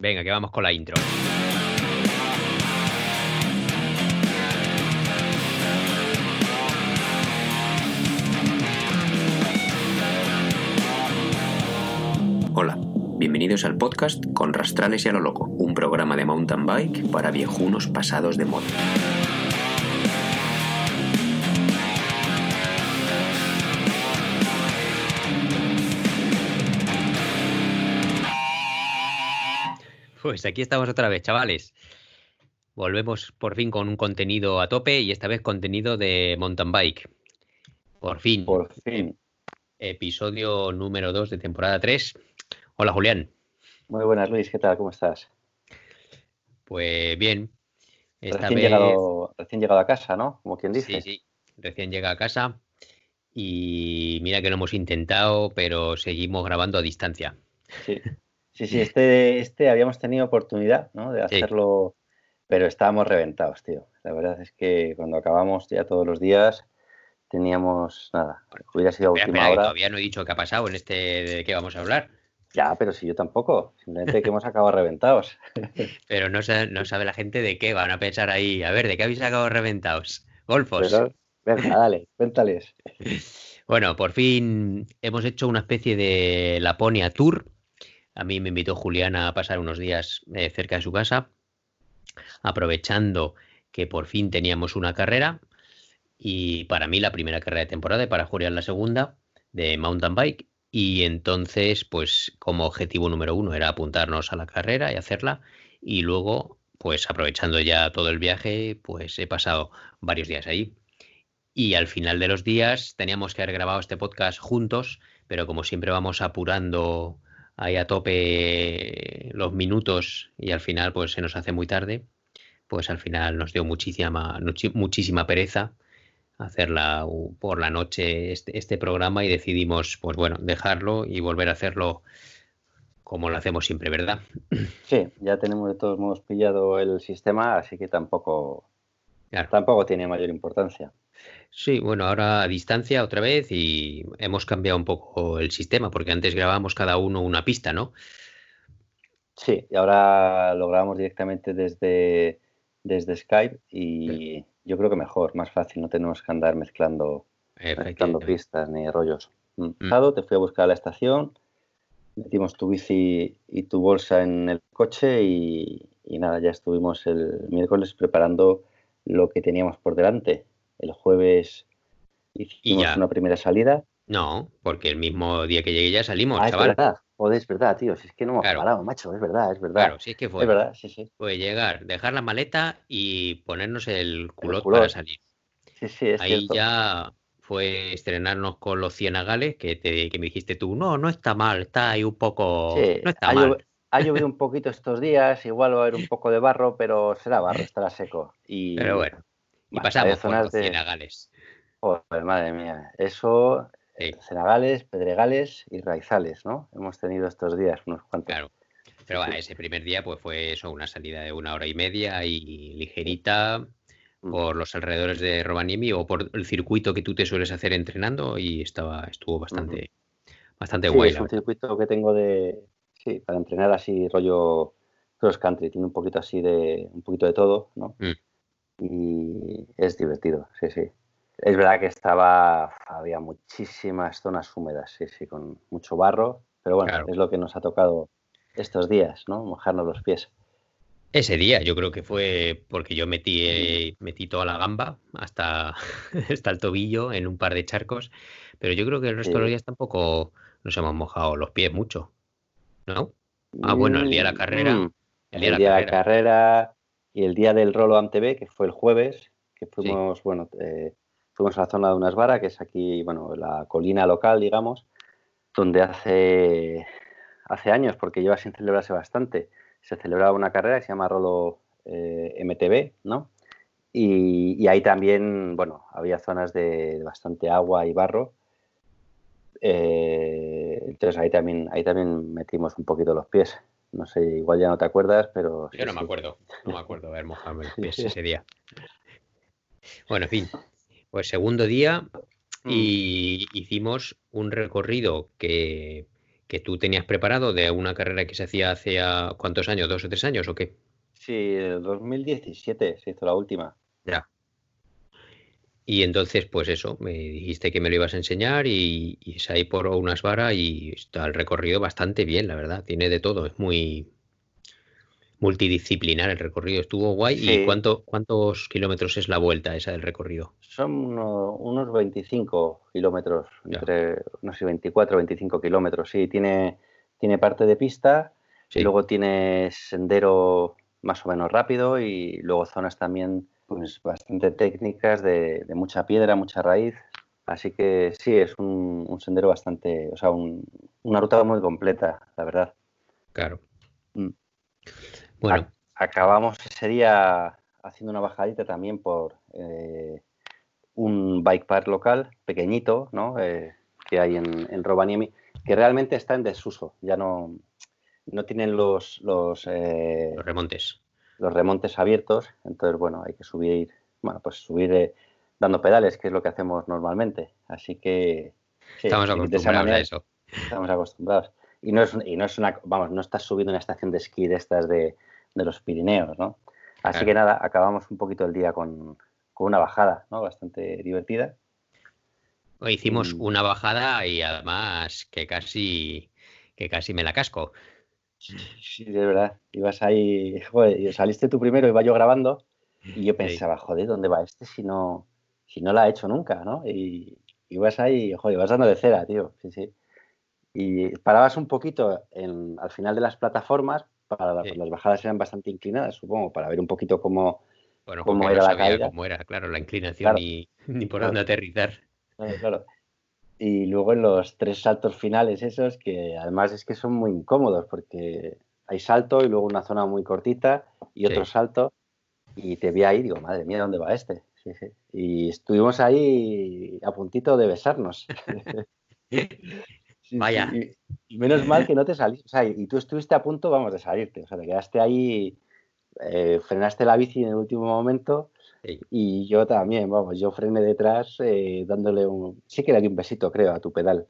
Venga, que vamos con la intro. Hola, bienvenidos al podcast Con Rastrales y a lo Loco, un programa de mountain bike para viejunos pasados de moda. Pues aquí estamos otra vez, chavales. Volvemos por fin con un contenido a tope y esta vez contenido de mountain bike. Por fin. Por fin. Episodio número 2 de temporada 3. Hola, Julián. Muy buenas, Luis. ¿Qué tal? ¿Cómo estás? Pues bien. Esta recién, llegado, recién llegado a casa, ¿no? Como quien dice. Sí, sí. Recién llega a casa. Y mira que lo hemos intentado, pero seguimos grabando a distancia. Sí. Sí, sí, este, este habíamos tenido oportunidad ¿no? de hacerlo, pero estábamos reventados, tío. La verdad es que cuando acabamos ya todos los días teníamos nada. Hubiera sido a última hora. Todavía no he dicho qué ha pasado en este de qué vamos a hablar. Ya, pero si yo tampoco. Simplemente que hemos acabado reventados. pero no sabe, no sabe la gente de qué. Van a pensar ahí. A ver, ¿de qué habéis acabado reventados? Golfos. venga, dale, cuéntales. Bueno, por fin hemos hecho una especie de Laponia Tour a mí me invitó Julián a pasar unos días eh, cerca de su casa, aprovechando que por fin teníamos una carrera. Y para mí la primera carrera de temporada y para Julián la segunda de mountain bike. Y entonces pues como objetivo número uno era apuntarnos a la carrera y hacerla. Y luego pues aprovechando ya todo el viaje pues he pasado varios días ahí. Y al final de los días teníamos que haber grabado este podcast juntos pero como siempre vamos apurando ahí a tope los minutos y al final pues se nos hace muy tarde, pues al final nos dio muchísima, muchísima pereza hacerla por la noche este, este, programa y decidimos pues bueno dejarlo y volver a hacerlo como lo hacemos siempre, ¿verdad? Sí, ya tenemos de todos modos pillado el sistema, así que tampoco, tampoco tiene mayor importancia. Sí, bueno, ahora a distancia otra vez y hemos cambiado un poco el sistema, porque antes grabábamos cada uno una pista, ¿no? Sí, y ahora lo grabamos directamente desde, desde Skype y yo creo que mejor, más fácil, no tenemos que andar mezclando, mezclando pistas ni rollos. Mm. Mm. Te fui a buscar a la estación, metimos tu bici y tu bolsa en el coche y nada, ya estuvimos el miércoles preparando lo que teníamos por delante el jueves hicimos una primera salida. No, porque el mismo día que llegué ya salimos, ah, chaval. Es verdad, joder, es verdad, tío. Si es que no hemos parado, macho, es verdad, es verdad. Claro, sí es que fue. Es verdad, sí, sí. Fue llegar, dejar la maleta y ponernos el culot, para salir. Sí, sí, es Ahí ya fue estrenarnos con los cienagales que, te, que me dijiste tú, no, no está mal, está ahí un poco... no está mal. ha llovido un poquito estos días, igual va a haber un poco de barro, pero será barro, estará seco. Y, pero bueno, y pasamos por los de... Cienagales. Joder, madre mía. Eso, sí. Cienagales, Pedregales y Raizales, ¿no? Hemos tenido estos días unos cuantos. Claro. Pero bueno, ese primer día pues fue eso, una salida de una hora y media y ligerita mm. por los alrededores de Rovaniemi o por el circuito que tú te sueles hacer entrenando y estaba estuvo bastante bastante sí, guay. Es un circuito que tengo de sí, para entrenar así rollo cross country, tiene un poquito así de un poquito de todo, ¿no? Mm y es divertido, sí, sí. Es verdad que estaba, había muchísimas zonas húmedas, sí, sí, con mucho barro, pero bueno, es lo que nos ha tocado estos días, ¿no? Mojarnos los pies. Ese día yo creo que fue porque yo metí, eh, metí toda la gamba hasta, hasta el tobillo en un par de charcos, pero yo creo que el resto de los días tampoco nos hemos mojado los pies mucho, ¿no? Ah, bueno, el día de la carrera. Mm, el día, de la carrera y el día del Rolo AMTB, que fue el jueves, que fuimos, bueno, eh, fuimos a la zona de unas varas, que es aquí, bueno, la colina local, digamos, donde hace, hace años, porque lleva sin celebrarse bastante, se celebraba una carrera que se llama Rolo eh, MTB, ¿no? Y, ahí también, bueno, había zonas de, bastante agua y barro. Eh, entonces ahí también, ahí también metimos un poquito los pies. No sé, igual ya no te acuerdas, pero... Yo no me acuerdo, no me acuerdo haber mojado los pies ese día. Bueno, en fin, pues segundo día y mm. hicimos un recorrido que, que tú tenías preparado de una carrera que se hacía hace cuántos años, dos o tres años o qué? Sí, el 2017 se hizo la última. Ya. Y entonces, pues eso, me dijiste que me lo ibas a enseñar y, y es ahí por unas varas y está el recorrido bastante bien, la verdad. Tiene de todo, es muy, multidisciplinar el recorrido. Estuvo guay. ¿Y cuánto, cuántos kilómetros es la vuelta esa del recorrido? Son unos 25 kilómetros, entre, no sé, 24 o 25 kilómetros. Sí, tiene, tiene parte de pista, y luego tiene sendero más o menos rápido y luego zonas también pues bastante técnicas de, mucha piedra, mucha raíz. Así que sí, es un, sendero bastante, o sea, una ruta muy completa, la verdad. Claro. Mm. Bueno. acabamos ese día haciendo una bajadita también por eh, un bike park local pequeñito, ¿no? Eh, que hay en, en Rovaniemi, que realmente está en desuso. Ya no, no tienen los, los, eh, los remontes. Los remontes abiertos. Entonces, bueno, hay que subir, bueno, pues subir dando pedales, que es lo que hacemos normalmente. Así que. estamos acostumbrados a eso. Estamos acostumbrados. Y no es, y no es una, vamos, no estás subiendo una estación de esquí de estas de, de los Pirineos, ¿no? Así que nada, acabamos un poquito el día con, una bajada, ¿no? Bastante divertida. Hicimos una bajada y además que casi, que casi me la casco. Sí, de verdad. Ibas ahí, joder, saliste tú primero, iba yo grabando y yo pensaba, joder, ¿dónde va este si no, si no la ha hecho nunca, ¿no? Y ibas ahí, joder, ibas dando de cera, tío. Sí, sí. Y parabas un poquito en, al final de las plataformas para las bajadas eran bastante inclinadas, supongo, para ver un poquito cómo, cómo era la caída. Cómo era, claro, la inclinación y ni por dónde aterrizar. Claro, Y luego en los tres saltos finales esos, que además es que son muy incómodos, porque hay salto y luego una zona muy cortita y otro salto, y te vi ahí, digo, madre mía, ¿dónde va este? Sí, sí. Y estuvimos ahí a puntito de besarnos. Vaya. Y, menos mal que no te saliste, o sea, y tú estuviste a punto, vamos, de salirte, o sea, te quedaste ahí, eh, frenaste la bici en el último momento y yo también, vamos, yo frené detrás eh, dándole un, sí que le di un besito, creo, a tu pedal,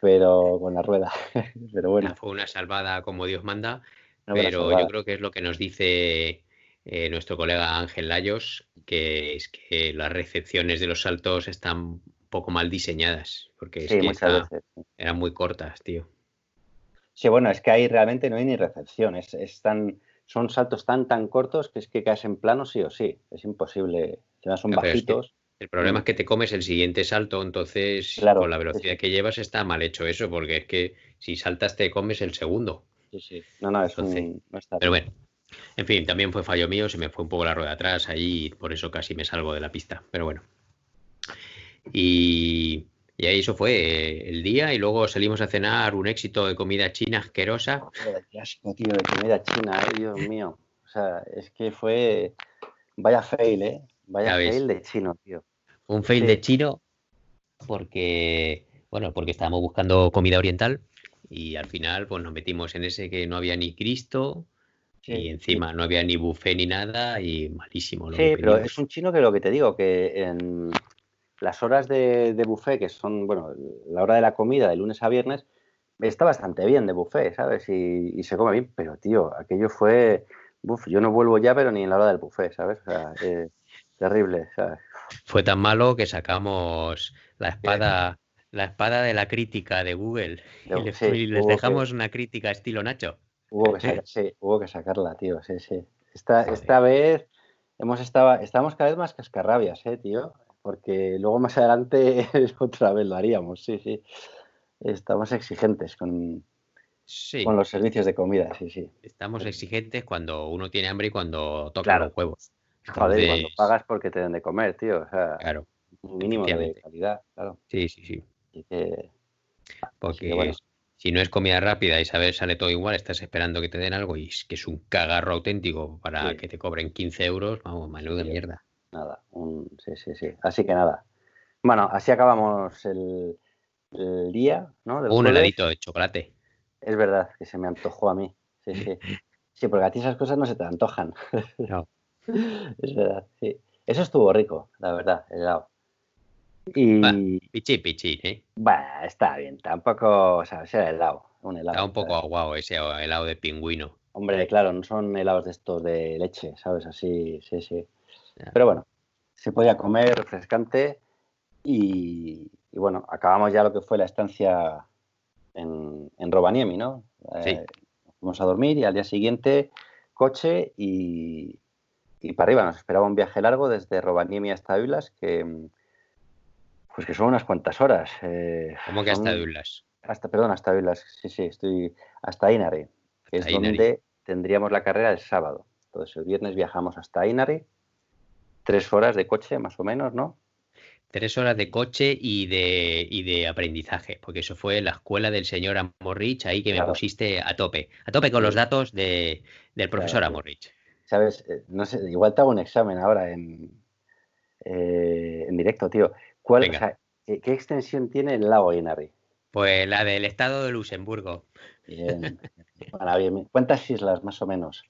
pero con la rueda, pero bueno. Fue una salvada como Dios manda, pero yo creo que es lo que nos dice eh, nuestro colega Ángel Layos, que es que las recepciones de los saltos están poco mal diseñadas, porque es que eran muy cortas, tío. Sí, bueno, es que ahí realmente no hay ni recepción, es, son saltos tan tan cortos que es que caes en plano sí o sí, es imposible, son bajitos. el problema es que te comes el siguiente salto, entonces con la velocidad que llevas está mal hecho eso, porque es que si saltas te comes el segundo. Sí, sí. No, no, es un, Pero bueno, en fin, también fue fallo mío, se me fue un poco la rueda atrás ahí, por eso casi me salgo de la pista. Pero bueno. Y, ahí eso fue eh, el día y luego salimos a cenar un éxito de comida china asquerosa. Qué asco, tío, de comida china, eh, Dios mío. O sea, es que fue... Vaya fail, ¿eh? Vaya fail de chino, tío. Un fail de chino porque, bueno, porque estábamos buscando comida oriental y al final pues nos metimos en ese que no había ni Cristo y encima no había ni buffet ni nada y malísimo. sí, pero es un chino que lo que te digo, que en, las horas de, buffet, que son, bueno, la hora de la comida de lunes a viernes, está bastante bien de buffet, ¿sabes? Y, se come bien, pero tío, aquello fue, uf, yo no vuelvo ya, pero ni en la hora del buffet, ¿sabes? O sea, eh, terrible, ¿sabes? Fue tan malo que sacamos la espada, la espada de la crítica de Google y les, dejamos una crítica estilo Nacho. Hubo que, sí, hubo que sacarla, tío, sí, sí. Esta, esta vez hemos estado, estamos cada vez más cascarrabias, ¿eh, tío? Porque luego más adelante otra vez lo haríamos, sí, sí. Estamos exigentes con, con los servicios de comida, sí, sí. Estamos exigentes cuando uno tiene hambre y cuando toca los huevos. Joder, cuando pagas porque te den de comer, tío. O sea, claro. Un mínimo de calidad, claro. Sí, sí, sí. porque si no es comida rápida y sabes sale todo igual, estás esperando que te den algo y es que es un cagarro auténtico para que te cobren 15 euros, vamos, menudo de mierda nada. sí, sí, sí. Así que nada. Bueno, así acabamos el, día, ¿no? un heladito de chocolate. Es verdad, que se me antojó a mí. Sí, sí. Sí, porque a ti esas cosas no se te antojan. No. es verdad, sí. Eso estuvo rico, la verdad, el helado. Y... pichi, pichi, ¿eh? Bueno, está bien, tampoco, o sea, será helado. un helado. Está un poco aguado ese helado de pingüino. Hombre, claro, no son helados de estos de leche, ¿sabes? Así, sí, sí. Pero bueno, se podía comer refrescante y, bueno, acabamos ya lo que fue la estancia en, en Rovaniemi, ¿no? Sí. Eh, fuimos a dormir y al día siguiente coche y, y para arriba. Nos esperaba un viaje largo desde Rovaniemi hasta Ávila, que pues que son unas cuantas horas. Eh, ¿Cómo que hasta Ávila? Hasta, perdón, hasta sí, sí, estoy hasta Inari, que es donde tendríamos la carrera el sábado. Entonces el viernes viajamos hasta Inari, tres horas de coche más o menos, ¿no? Tres horas de coche y de, y de aprendizaje, porque eso fue la escuela del señor Amorrich, ahí que me pusiste a tope, a tope con los datos de, del profesor Amorrich. ¿Sabes? Eh, no sé, igual te hago un examen ahora en, eh, en directo, tío. ¿Cuál, ¿qué, extensión tiene el lago Inari? Pues la del estado de Luxemburgo. Bien. ¿Cuántas islas más o menos?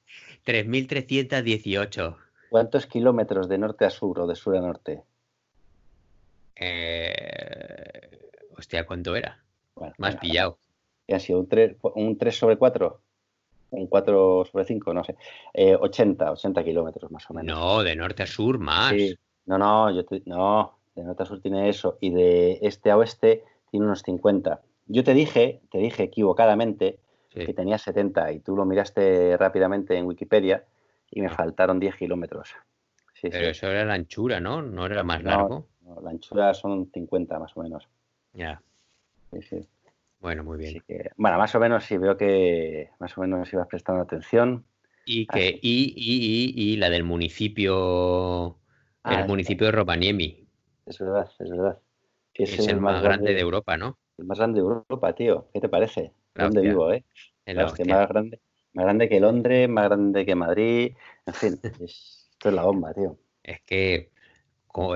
3.318. ¿Cuántos kilómetros de norte a sur o de sur a norte? Eh... Hostia, ¿cuánto era? Más pillado. ¿Ha sido un 3, un 3 sobre 4? un 4 sobre 5, no sé, 80, eh, 80 kilómetros más o menos. No, de norte a sur más. No, no, yo no, de norte a sur tiene eso y de este a oeste tiene unos 50. Yo te dije, te dije equivocadamente que tenía 70 y tú lo miraste rápidamente en Wikipedia y me faltaron 10 kilómetros. Pero eso era la anchura, ¿no? ¿No era más largo? la anchura son 50 más o menos. Ya. Sí, sí. Bueno, muy bien. bueno, más o menos sí veo que más o menos ibas prestando atención. Y que y, y, y, la del municipio, el ah, municipio de Rovaniemi. Es verdad, es verdad. es, el, más grande, de Europa, ¿no? El más grande de Europa, tío. ¿Qué te parece? ¿Dónde vivo, eh? más grande, más grande que Londres, más grande que Madrid. En fin, esto es la bomba, tío. Es que,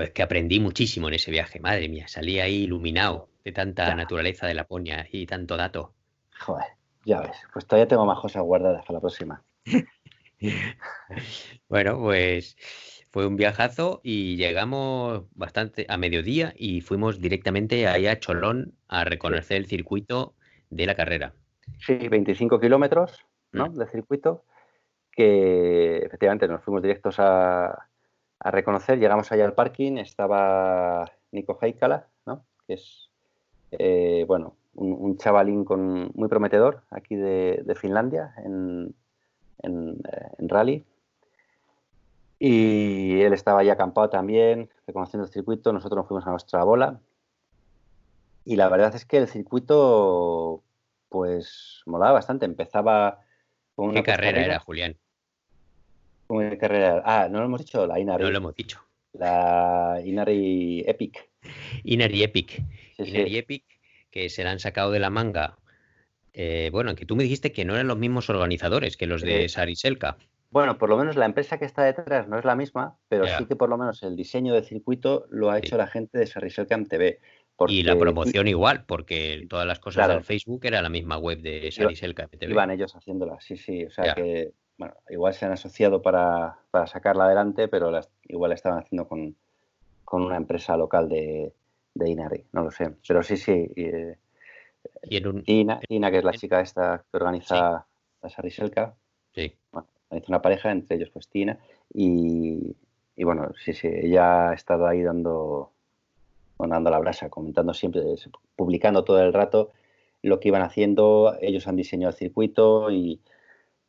es que aprendí muchísimo en ese viaje, madre mía. Salí ahí iluminado de tanta naturaleza de Laponia y tanto dato. Joder, ya ves, pues todavía tengo más cosas guardadas para la próxima. bueno, pues fue un viajazo y llegamos bastante a mediodía y fuimos directamente ahí a Cholón a reconocer el circuito de la carrera. Sí, 25 kilómetros ¿no? Mm. de circuito que efectivamente nos fuimos directos a, a reconocer. Llegamos allá al parking, estaba Nico Heikala, ¿no? que es eh, bueno, un, chavalín con, muy prometedor aquí de, Finlandia en, en, en, rally. Y él estaba ahí acampado también, reconociendo el circuito. Nosotros nos fuimos a nuestra bola. Y la verdad es que el circuito, pues, molaba bastante. Empezaba con una. ¿Qué carrera era, Julián? ¿Qué carrera? Ah, no lo hemos dicho, la Inari. No lo hemos dicho. La Inari Epic. Inari Epic. Inari Epic, que se la han sacado de la manga. Eh, bueno, que tú me dijiste que no eran los mismos organizadores que los de Sariselka. Bueno, por lo menos la empresa que está detrás no es la misma, pero sí que por lo menos el diseño del circuito lo ha hecho la gente de Sariselka MTV. Y la promoción igual, porque todas las cosas del Facebook era la misma web de Sariselka MTV. Iban ellos haciéndola, sí, sí. O sea que, bueno, igual se han asociado para, sacarla adelante, pero igual la estaban haciendo con, con una empresa local de, de Inari, no lo sé. Pero sí, sí. Eh, Tina, que es la chica esta que organiza la Sariselka. Sí. Bueno, una pareja, entre ellos pues Tina. Y, bueno, sí, sí, ella ha estado ahí dando, dando la brasa, comentando siempre, publicando todo el rato lo que iban haciendo. Ellos han diseñado el circuito y,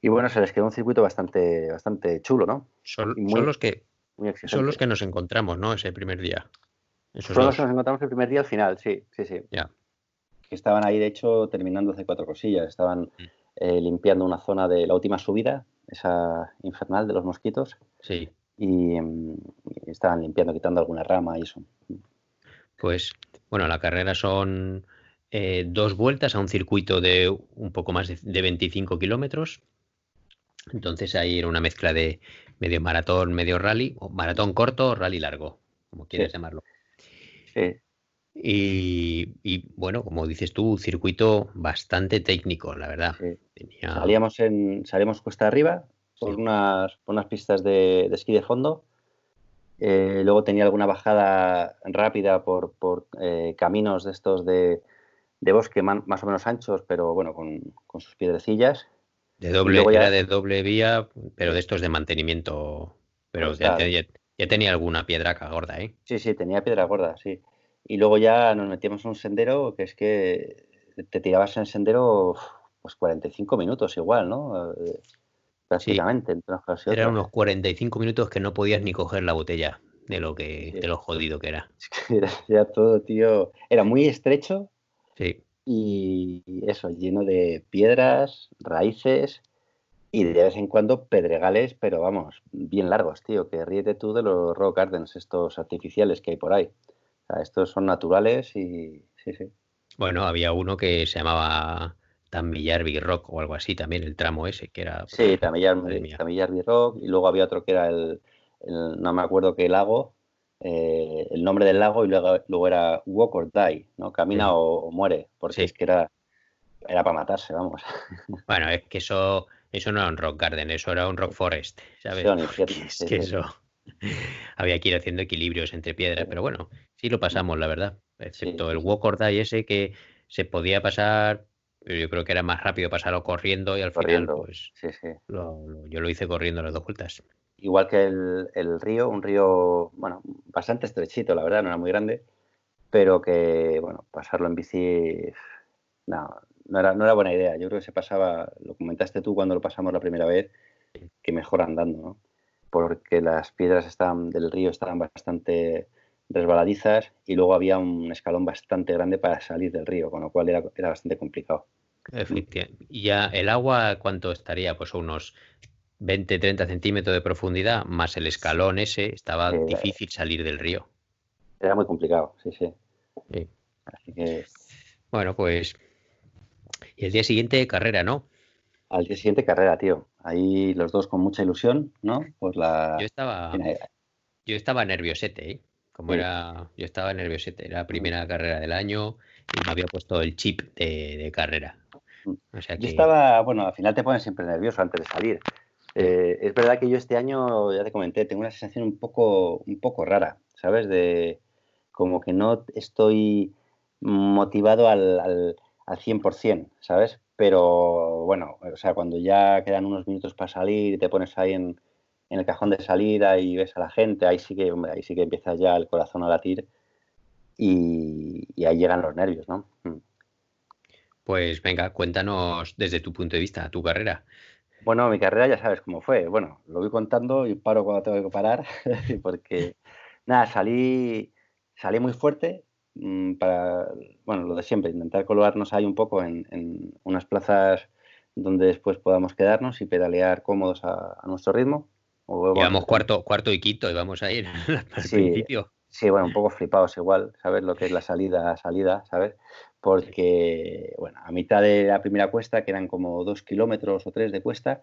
bueno, se les quedó un circuito bastante, bastante chulo, ¿no? Son, los que son los que nos encontramos, ¿no? Ese primer día. Son los que nos encontramos el primer día al final, sí, sí, sí. Ya. Que estaban ahí, de hecho, terminando hace cuatro cosillas. Estaban mm. eh, limpiando una zona de la última subida, esa infernal de los mosquitos. Sí. Y, estaban limpiando, quitando alguna rama y eso. Pues, bueno, la carrera son eh, dos vueltas a un circuito de un poco más de, 25 kilómetros. Entonces ahí era una mezcla de medio maratón, medio rally, o maratón corto, rally largo, como quieres llamarlo. Y, bueno, como dices tú, circuito bastante técnico, la verdad. Salíamos en, salíamos cuesta arriba por, unas, unas pistas de, esquí de fondo. Eh, luego tenía alguna bajada rápida por, por eh, caminos de estos de, bosque más o menos anchos, pero bueno, con, sus piedrecillas. De doble, era de doble vía, pero de estos de mantenimiento. Pero pues ya, tenía alguna piedra gorda, ¿eh? Sí, sí, tenía piedra gorda, sí. Y luego ya nos metíamos en un sendero que es que te tirabas en el sendero pues 45 minutos igual, ¿no? Prácticamente. Eran unos 45 minutos que no podías ni coger la botella de lo que de lo jodido que era. era, todo, tío. Era muy estrecho. Sí. Y eso, lleno de piedras, raíces y de vez en cuando pedregales, pero vamos, bien largos, tío. Que ríete tú de los rock gardens, estos artificiales que hay por ahí. O sea, estos son naturales y sí, sí. Bueno, había uno que se llamaba Tamillar Rock o algo así también, el tramo ese, que era... Sí, Tamillar, Tamillar Rock, y luego había otro que era el, no me acuerdo qué lago, eh, el nombre del lago, y luego, luego, era Walk or Die, ¿no? Camina o, muere, porque es que era, era para matarse, vamos. Bueno, es que eso, eso no era un rock garden, eso era un rock forest, ¿sabes? es que eso... Había que ir haciendo equilibrios entre piedras, pero bueno, sí lo pasamos, la verdad. Excepto el walk or die ese que se podía pasar pero yo creo que era más rápido pasarlo corriendo y al final, pues, yo lo hice corriendo las dos vueltas. Igual que el, río, un río, bueno, bastante estrechito, la verdad, no era muy grande, pero que, bueno, pasarlo en bici, no, no era, no era buena idea. Yo creo que se pasaba, lo comentaste tú cuando lo pasamos la primera vez, que mejor andando, ¿no? Porque las piedras estaban, del río estaban bastante resbaladizas y luego había un escalón bastante grande para salir del río, con lo cual era, era bastante complicado. Efectivamente. ¿Y ya el agua cuánto estaría? Pues unos 20, 30 centímetros de profundidad, más el escalón ese, estaba difícil salir del río. Era muy complicado, sí, sí. Así que... Bueno, pues... Y el día siguiente carrera, ¿no? Al día siguiente carrera, tío. Ahí los dos con mucha ilusión, ¿no? Pues la... Yo estaba... Yo estaba nerviosete, ¿eh? Como era... Yo estaba nerviosete. Era la primera carrera del año y me había puesto el chip de carrera. Yo estaba, bueno, al final te pones siempre nervioso antes de salir. Eh, es verdad que yo este año, ya te comenté, tengo una sensación un poco, un poco rara, ¿sabes? De como que no estoy motivado al, al, al 100%, ¿sabes? Pero bueno, o sea, cuando ya quedan unos minutos para salir y te pones ahí en, en el cajón de salida y ves a la gente, ahí sí que, ahí sí que empieza ya el corazón a latir y, y ahí llegan los nervios, ¿no? Mm. Pues venga, cuéntanos desde tu punto de vista, tu carrera. Bueno, mi carrera ya sabes cómo fue. Bueno, lo voy contando y paro cuando tengo que parar, porque nada, salí, salí muy fuerte mm, para, bueno, lo de siempre, intentar colocarnos ahí un poco en, unas plazas donde después podamos quedarnos y pedalear cómodos a, nuestro ritmo. Llevamos cuarto, cuarto y quinto y vamos a ir al principio. Sí, bueno, un poco flipados igual, ¿sabes? Lo que es la salida, salida, ¿sabes? porque, bueno, a mitad de la primera cuesta, que eran como dos kilómetros o tres de cuesta,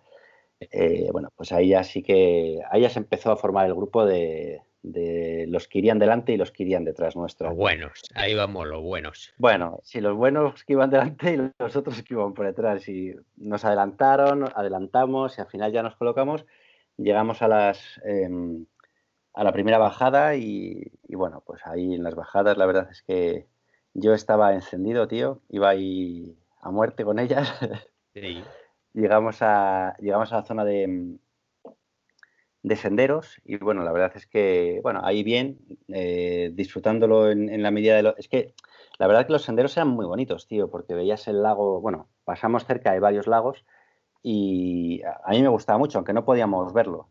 eh, bueno, pues ahí ya sí que, ahí ya se empezó a formar el grupo de, los que irían delante y los que irían detrás nuestro. Los buenos, ahí vamos, los buenos. Bueno, sí, los buenos que iban delante y los otros que iban por detrás. Y nos adelantaron, adelantamos y al final ya nos colocamos. Llegamos a las em, a la primera bajada y, y, bueno, pues ahí en las bajadas la verdad es que yo estaba encendido, tío, iba ahí a muerte con ellas. llegamos, a, llegamos a la zona de, de senderos y bueno, la verdad es que, bueno, ahí bien, eh, disfrutándolo en, la medida de lo... Es que la verdad es que los senderos eran muy bonitos, tío, porque veías el lago, bueno, pasamos cerca de varios lagos y a mí me gustaba mucho, aunque no podíamos verlo.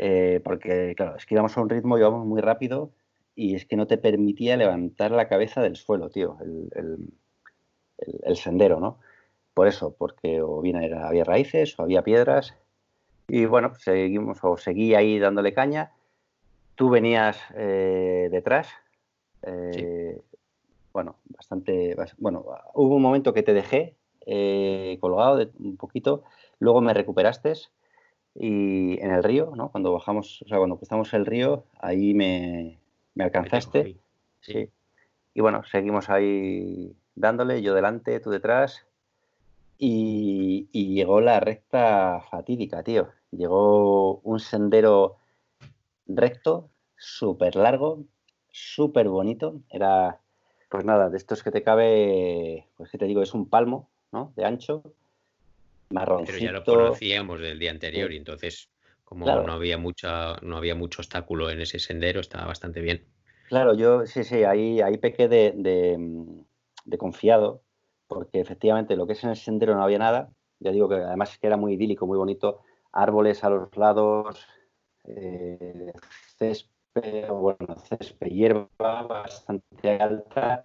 Eh, porque, claro, es que íbamos a un ritmo, íbamos muy rápido y es que no te permitía levantar la cabeza del suelo, tío, el, sendero, ¿no? Por eso, porque o bien era, había raíces o había piedras y bueno, seguimos o seguí ahí dándole caña. Tú venías eh, detrás, eh, bueno, bastante, bueno, hubo un momento que te dejé eh, colgado un poquito, luego me recuperaste y en el río, ¿no? Cuando bajamos, o sea, cuando cruzamos el río, ahí me, me alcanzaste. Sí. Y bueno, seguimos ahí dándole, yo delante, tú detrás. Y, llegó la recta fatídica, tío. Llegó un sendero recto, súper largo, súper bonito. Era, Pues nada, de estos que te cabe, pues que te digo, es un palmo, ¿no? De ancho, marroncito. Pero ya lo conocíamos del día anterior y entonces, como no había mucha, no había mucho obstáculo en ese sendero, estaba bastante bien. Claro, yo sí, sí, ahí, ahí pequé de, de, confiado, porque efectivamente lo que es en el sendero no había nada. Ya digo que además es que era muy idílico, muy bonito, árboles a los lados, eh, césped, bueno, césped, hierba bastante alta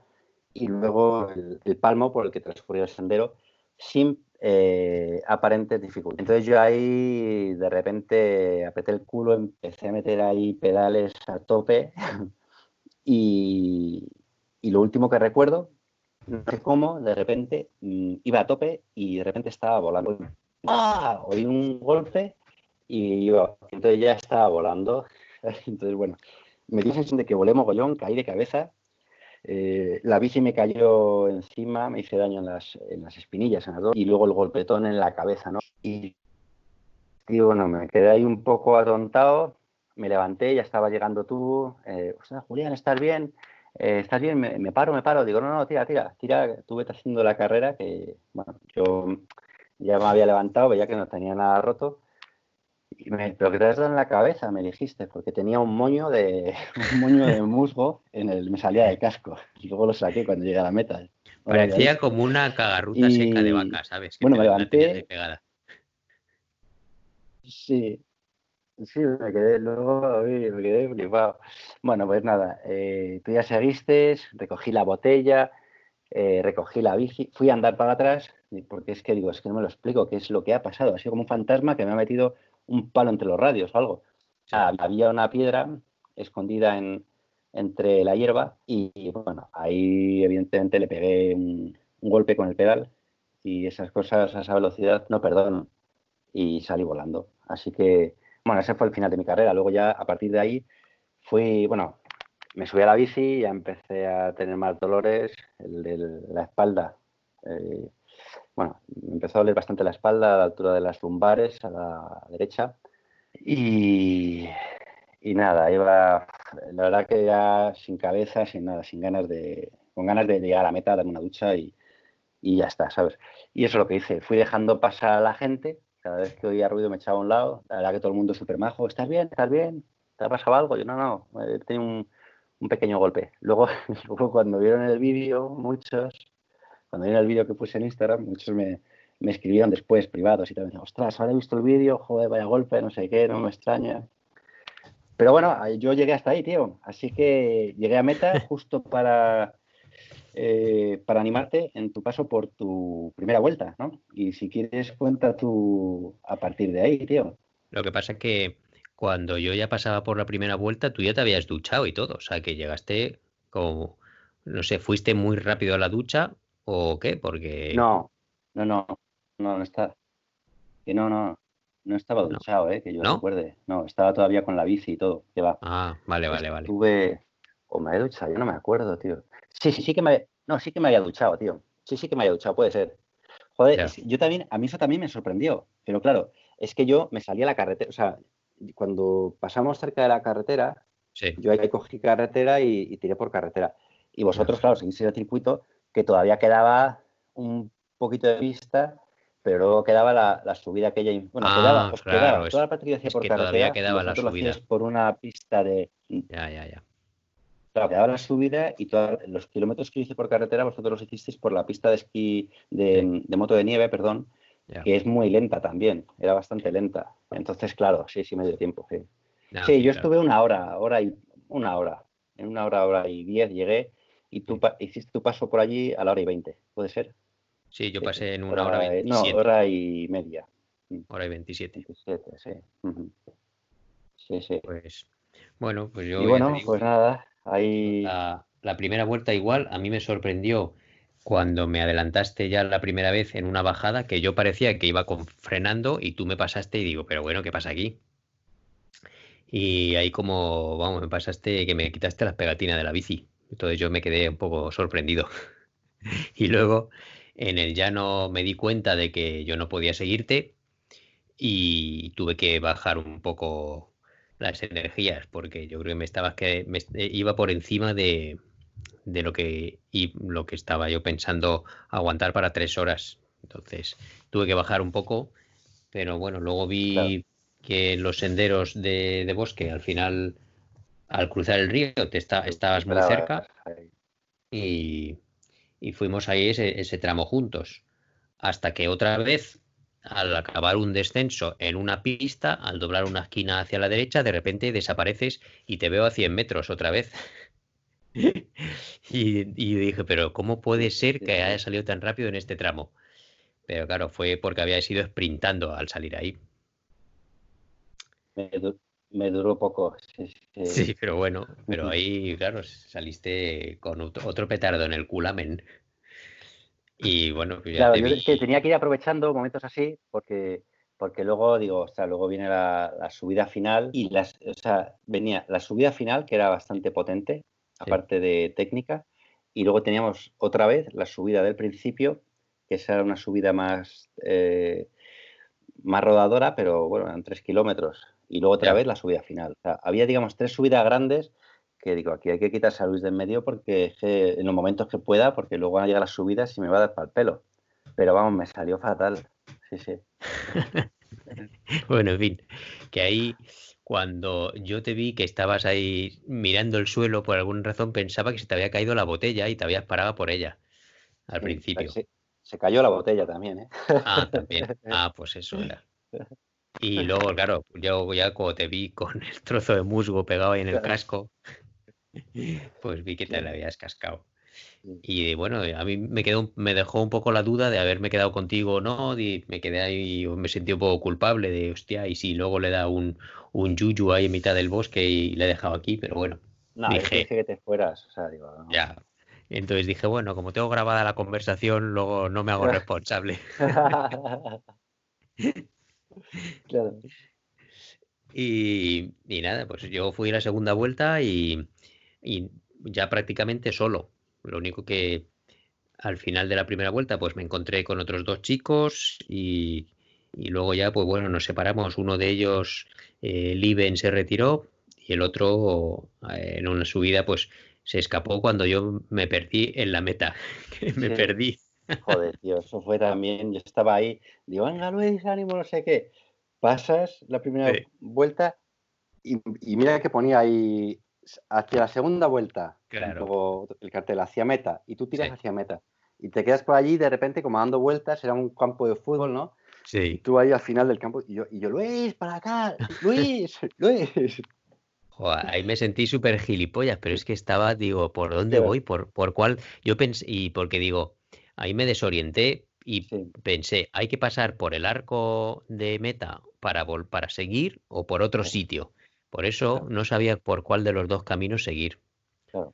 y luego el, palmo por el que transcurría el sendero sin eh, aparentes dificultades. Entonces yo ahí de repente apreté el culo, empecé a meter ahí pedales a tope y, lo último que recuerdo, no sé cómo, de repente mm, iba a tope y de repente estaba volando. ¡Ah! Oí un golpe y entonces ya estaba volando. Entonces, bueno, me sensación de que volé mogollón, caí de cabeza. Eh, la bici me cayó encima, me hice daño en las, en las espinillas en las dos, y luego el golpetón en la cabeza, ¿no? Y, y bueno, me quedé ahí un poco atontado, me levanté, ya estaba llegando tú, eh, Julián, ¿estás bien? Eh, ¿Estás bien? Me, paro, me paro. Digo, no, no, tira, tira, tira, tú vete haciendo la carrera, que, bueno, yo ya me había levantado, veía que no tenía nada roto, pero que te has dado en la cabeza, me dijiste, porque tenía un moño de un moño de musgo en el, me salía de casco. Y luego lo saqué cuando llegué a la meta. Parecía como una cagarruta seca de vaca, ¿sabes? bueno, me levanté. Sí, sí, me quedé luego, me quedé flipado. Bueno, pues nada, eh, tú ya seguiste, recogí la botella, eh, recogí la bici, fui a andar para atrás, porque es que digo, es que no me lo explico, qué es lo que ha pasado. Ha sido como un fantasma que me ha metido un palo entre los radios o algo. había una piedra escondida en, entre la hierba y, bueno, ahí evidentemente le pegué un, golpe con el pedal y esas cosas a esa velocidad no perdón y salí volando. Así que, bueno, ese fue el final de mi carrera. Luego ya a partir de ahí fui, bueno, me subí a la bici, ya empecé a tener más dolores, el de la espalda. Eh, bueno, me empezó a doler bastante la espalda a la altura de las lumbares, a la derecha. Y, y nada, iba, la verdad que ya sin cabeza, sin nada, sin ganas de, con ganas de llegar a la meta, darme una ducha y, y ya está, ¿sabes? Y eso es lo que hice. Fui dejando pasar a la gente. Cada vez que oía ruido me echaba a un lado. La verdad que todo el mundo súper majo. ¿Estás bien? ¿Estás bien? ¿Te ha pasado algo? Yo, no, no, tenido un, un pequeño golpe. Luego, luego cuando vieron el vídeo, muchos, cuando vi el vídeo que puse en Instagram, muchos me, escribieron después, privados, y también, ostras, ahora he visto el vídeo, joder, vaya golpe, no sé qué, no me extraña. Pero bueno, yo llegué hasta ahí, tío. Así que llegué a meta justo para, eh, para animarte en tu paso por tu primera vuelta, ¿no? Y si quieres, cuenta tú a partir de ahí, tío. Lo que pasa es que cuando yo ya pasaba por la primera vuelta, tú ya te habías duchado y todo. O sea, que llegaste como, no sé, fuiste muy rápido a la ducha ¿O qué? Porque. No, no, no, no, no está. Que no, no, no estaba duchado, ¿eh? Que yo ¿No? recuerde. No, estaba todavía con la bici y todo. Que va. Ah, vale, vale, vale. Estuve. O me he duchado, yo no me acuerdo, tío. Sí, sí, sí que me. No, sí que me había duchado, tío. Sí, sí que me había duchado, puede ser. Joder, yo también, a mí eso también me sorprendió. Pero claro, es que yo me salí a la carretera, o sea, cuando pasamos cerca de la carretera, yo ahí cogí carretera y, tiré por carretera. Y vosotros, claro, seguís el circuito, que todavía quedaba un poquito de pista, pero luego quedaba la, subida aquella. Bueno, ah, quedaba, pues quedaba. Toda la parte que hacía por carretera, todavía quedaba la subida. por una pista de. Ya, ya, ya. Claro, quedaba la subida y todos los kilómetros que hice por carretera vosotros los hicisteis por la pista de esquí, de, moto de nieve, perdón, que es muy lenta también, era bastante lenta. Entonces, claro, sí, sí me dio tiempo. Sí, sí, yo estuve una hora, hora y una hora, en una hora, hora y diez llegué y tú hiciste tu paso por allí a la hora y veinte, ¿puede ser? Sí, yo pasé en una hora, hora y No, hora y media. Mm. Hora y veintisiete. sí. Sí, sí. Pues, bueno, pues yo... Y bueno, pues nada, ahí... La, la primera vuelta igual, a mí me sorprendió cuando me adelantaste ya la primera vez en una bajada que yo parecía que iba con, frenando y tú me pasaste y digo, pero bueno, ¿qué pasa aquí? Y ahí como, vamos, me pasaste que me quitaste las pegatinas de la bici. Entonces yo me quedé un poco sorprendido. y luego en el llano me di cuenta de que yo no podía seguirte y tuve que bajar un poco las energías porque yo creo que me estaba que me, iba por encima de, de lo que y lo que estaba yo pensando aguantar para tres horas. Entonces tuve que bajar un poco, pero bueno, luego vi que los senderos de, bosque al final, al cruzar el río, te está, estabas muy cerca y, fuimos ahí ese, ese tramo juntos. Hasta que otra vez al acabar un descenso en una pista, al doblar una esquina hacia la derecha, de repente desapareces y te veo a 100 metros otra vez. y, dije, pero ¿cómo puede ser que haya salido tan rápido en este tramo? Pero claro, fue porque había sido sprintando al salir ahí. Me, duró poco. Sí, pero bueno, pero ahí, claro, saliste con otro petardo en el culamen. Y bueno, pues claro, yo es que tenía que ir aprovechando momentos así porque porque luego digo, o sea, luego viene la, subida final y las, o sea, venía la subida final que era bastante potente, aparte de técnica, y luego teníamos otra vez la subida del principio, que esa era una subida más, eh, más rodadora, pero bueno, eran tres kilómetros, y luego otra vez la subida final. O sea, había, digamos, tres subidas grandes que digo, aquí hay que quitarse a Luis de en medio porque en los momentos que pueda, porque luego van a llegar las subidas y me va a dar para el pelo. Pero vamos, me salió fatal. Sí, sí. bueno, en fin, que ahí cuando yo te vi que estabas ahí mirando el suelo, por alguna razón pensaba que se te había caído la botella y te habías parado por ella al principio. Se, cayó la botella también, ¿eh? Ah, también. Ah, pues eso era. Y luego, claro, yo ya cuando te vi con el trozo de musgo pegado ahí en el casco, pues vi que te la habías cascado. Y bueno, a mí me quedó, me dejó un poco la duda de haberme quedado contigo o no, y me quedé ahí, me sentí un poco culpable de, hostia, y si luego le da un, un yuyu ahí en mitad del bosque y le he dejado aquí, pero bueno. No, dije, que te fueras, o sea, digo, Ya. Entonces dije, bueno, como tengo grabada la conversación, luego no me hago responsable. claro. Y, y, nada, pues yo fui a la segunda vuelta y, y ya prácticamente solo. Lo único que al final de la primera vuelta pues me encontré con otros dos chicos y, luego ya pues bueno nos separamos. Uno de ellos, eh, Liben, se retiró y el otro eh, en una subida pues se escapó cuando yo me perdí en la meta. me perdí. Joder, tío, eso fue también. Yo estaba ahí, digo, venga Luis, ánimo, no sé qué. Pasas la primera vuelta y, y, mira que ponía ahí hacia la segunda vuelta, luego el cartel hacia meta, y tú tiras hacia meta, y te quedas por allí de repente como dando vueltas, era un campo de fútbol, ¿no? Sí. Y tú ahí al final del campo, y yo, y yo Luis, para acá, Luis, Luis. ahí me sentí súper gilipollas, pero es que estaba, digo, ¿por dónde voy? ¿Por, ¿Por cuál? Yo pensé, y porque digo, ahí me desorienté y pensé, hay que pasar por el arco de meta para, para seguir o por otro sitio. Por eso no sabía por cuál de los dos caminos seguir. Claro.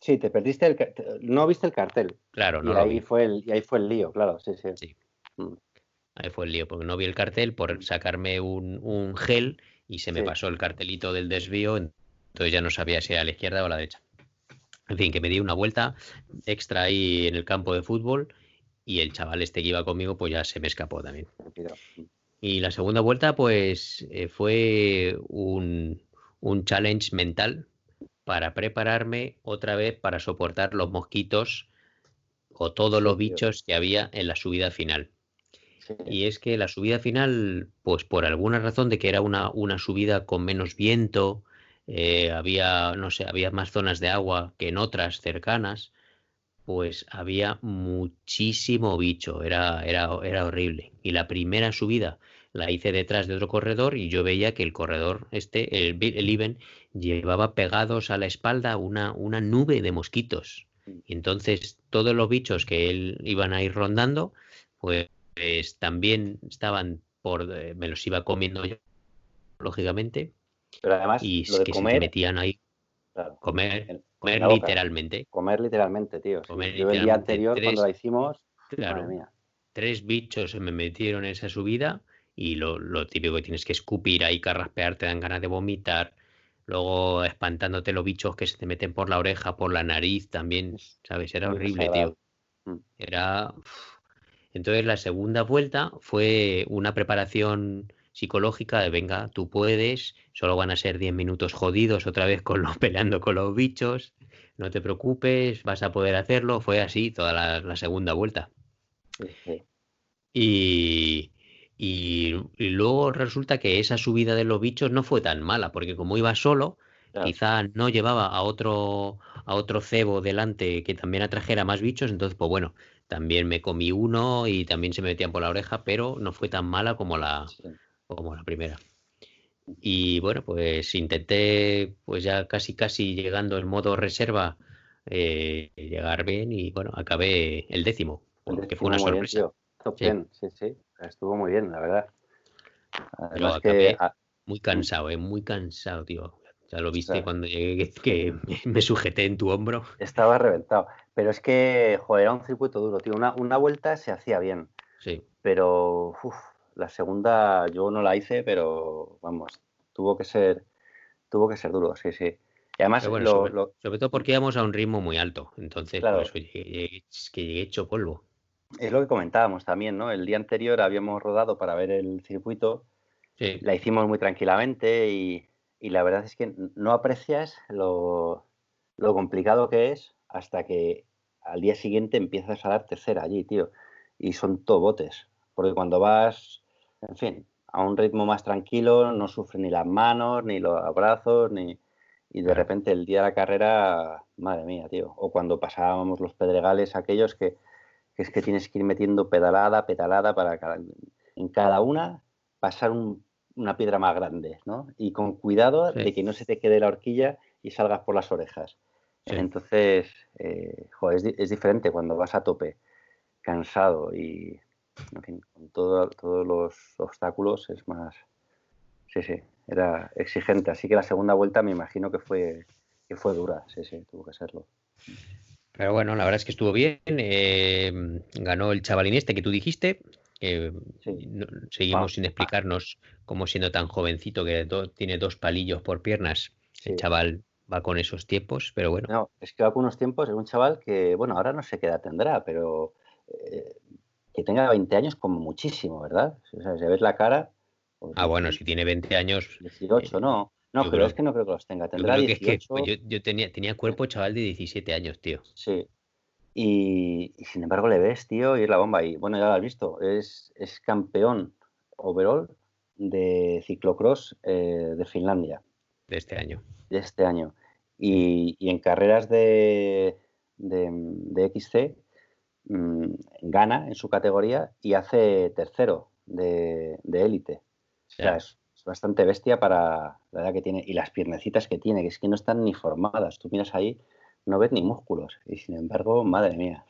Sí, te perdiste el no viste el cartel. Claro, no. Y ahí fue el y ahí fue el lío, claro, sí, sí. Mm. Ahí fue el lío, porque no vi el cartel por sacarme un, gel y se me pasó el cartelito del desvío, entonces ya no sabía si era a la izquierda o a la derecha. En fin, que me di una vuelta extra ahí en el campo de fútbol y el chaval este que iba conmigo pues ya se me escapó también. Y la segunda vuelta, pues eh, fue un, challenge mental para prepararme otra vez para soportar los mosquitos o todos los bichos que había en la subida final. Y es que la subida final, pues por alguna razón de que era una, una subida con menos viento, eh, había, no sé, había más zonas de agua que en otras cercanas, pues había muchísimo bicho, era, era, era horrible. Y la primera subida la hice detrás de otro corredor y yo veía que el corredor, este, el, el Iben, llevaba pegados a la espalda una, una nube de mosquitos. Mm. Y entonces todos los bichos que él iban a ir rondando, pues, también estaban por, eh, me los iba comiendo yo, lógicamente. Pero además, y que se metían ahí. comer, comer literalmente. Comer literalmente, tío. yo el día anterior, cuando la hicimos, claro, tres bichos se me metieron en esa subida y lo, lo, típico que tienes que escupir ahí, carraspear, te dan ganas de vomitar, luego espantándote los bichos que se te meten por la oreja, por la nariz también, ¿sabes? Era horrible, tío. Mm. Era... Entonces la segunda vuelta fue una preparación psicológica de venga, tú puedes, solo van a ser 10 minutos jodidos otra vez con los peleando con los bichos, no te preocupes, vas a poder hacerlo. Fue así toda la, segunda vuelta. Y, y, luego resulta que esa subida de los bichos no fue tan mala, porque como iba solo, quizá no llevaba a otro, a otro cebo delante que también atrajera más bichos, entonces, pues bueno, también me comí uno y también se me metían por la oreja, pero no fue tan mala como la, como la primera. Y bueno, pues intenté, pues ya casi casi llegando en modo reserva, eh, llegar bien y bueno, acabé el décimo, porque fue una sorpresa. sí. sí, estuvo muy bien, la verdad. Además que... muy cansado, eh, muy cansado, tío. Ya lo viste cuando llegué que, me sujeté en tu hombro. Estaba reventado. Pero es que, joder, era un circuito duro, tío. Una, una vuelta se hacía bien. Sí. Pero, uf, la segunda yo no la hice, pero vamos, tuvo que ser, tuvo que ser duro, sí, sí. Y además, sobre, todo porque íbamos a un ritmo muy alto, entonces claro, es que llegué hecho polvo. Es lo que comentábamos también, ¿no? El día anterior habíamos rodado para ver el circuito, la hicimos muy tranquilamente y, la verdad es que no aprecias lo, lo complicado que es hasta que al día siguiente empiezas a dar tercera allí, tío. Y son todo botes. Porque cuando vas en fin, a un ritmo más tranquilo, no sufre ni las manos, ni los brazos, ni... Y de repente el día de la carrera, madre mía, tío. O cuando pasábamos los pedregales aquellos que, es que tienes que ir metiendo pedalada, pedalada para en cada una pasar una piedra más grande, ¿no? Y con cuidado de que no se te quede la horquilla y salgas por las orejas. Entonces, eh, joder, es, es, diferente cuando vas a tope, cansado y en fin, con todos los obstáculos es más, sí, sí, era exigente. Así que la segunda vuelta me imagino que fue, que fue dura, sí, sí, tuvo que serlo. Pero bueno, la verdad es que estuvo bien. Eh, ganó el chavalín este que tú dijiste. seguimos sin explicarnos cómo siendo tan jovencito que tiene dos palillos por piernas, el chaval va con esos tiempos, pero bueno. No, es que va con unos tiempos, es un chaval que, bueno, ahora no sé qué edad tendrá, pero eh, que tenga 20 años como muchísimo, ¿verdad? O sea, si ves la cara... Pues ah, bueno, si tiene 20 años... 18, eh, no. No, pero es que no creo que los tenga. Tendrá yo, 18... Pues yo, tenía, tenía cuerpo chaval de 17 años, tío. Sí. Y, sin embargo le ves, tío, y es la bomba. Y bueno, ya lo has visto. Es, es campeón overall de ciclocross eh, de Finlandia. De este año. De este año. Y, y en carreras de, de, de XC Mm, gana en su categoría y hace tercero de élite. o sea, es, bastante bestia para la edad que tiene y las piernecitas que tiene, que es que no están ni formadas. Tú miras ahí, no ves ni músculos. Y sin embargo, madre mía.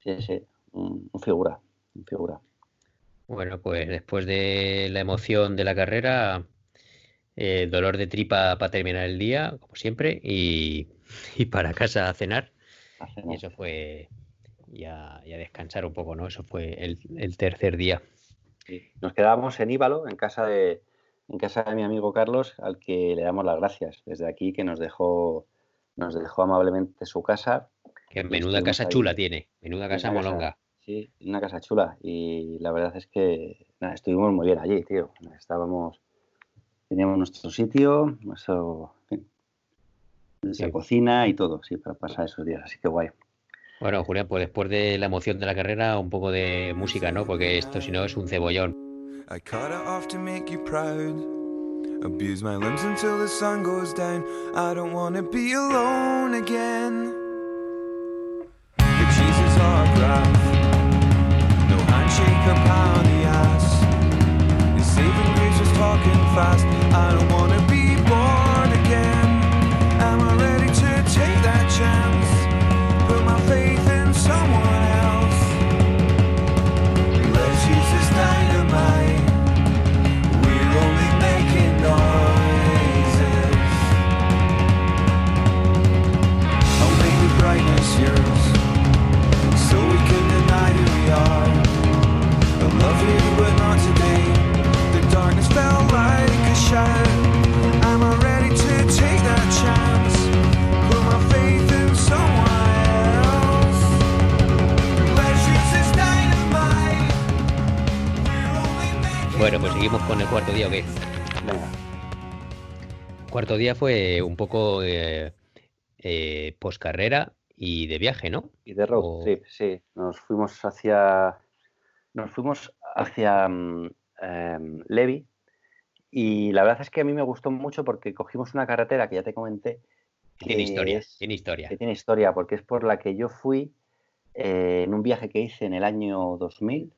Sí, sí, un, figura, un figura. Bueno, pues después de la emoción de la carrera, eh, dolor de tripa para terminar el día, como siempre, y, para casa a cenar. Y eso fue y a, descansar un poco, ¿no? Eso fue el, tercer día. Nos quedábamos en Íbalo, en casa de en casa de mi amigo Carlos, al que le damos las gracias desde aquí, que nos dejó, nos dejó amablemente su casa. Que menuda casa chula tiene, menuda casa molonga. sí, una casa chula. Y la verdad es que estuvimos muy bien allí, tío. Estábamos, teníamos nuestro sitio, nuestro, nuestra cocina y todo, sí, para pasar esos días. Así que guay. Bueno, Julián, pues después de la emoción de la carrera, un poco de música, ¿no? Porque esto si no es un cebollón. I cut it off to make you proud. Abuse my limbs until the goes down. I don't wanna be alone again. No handshake the ass. Cuarto día fue un poco eh, eh, carrera y de viaje, ¿no? Y de road trip, sí. Nos fuimos hacia. Nos fuimos hacia mm, em, Levi. Y la verdad es que a mí me gustó mucho porque cogimos una carretera que ya te comenté. Que tiene historia, tiene historia. Que tiene historia, porque es por la que yo fui eh, en un viaje que hice en el año 2000,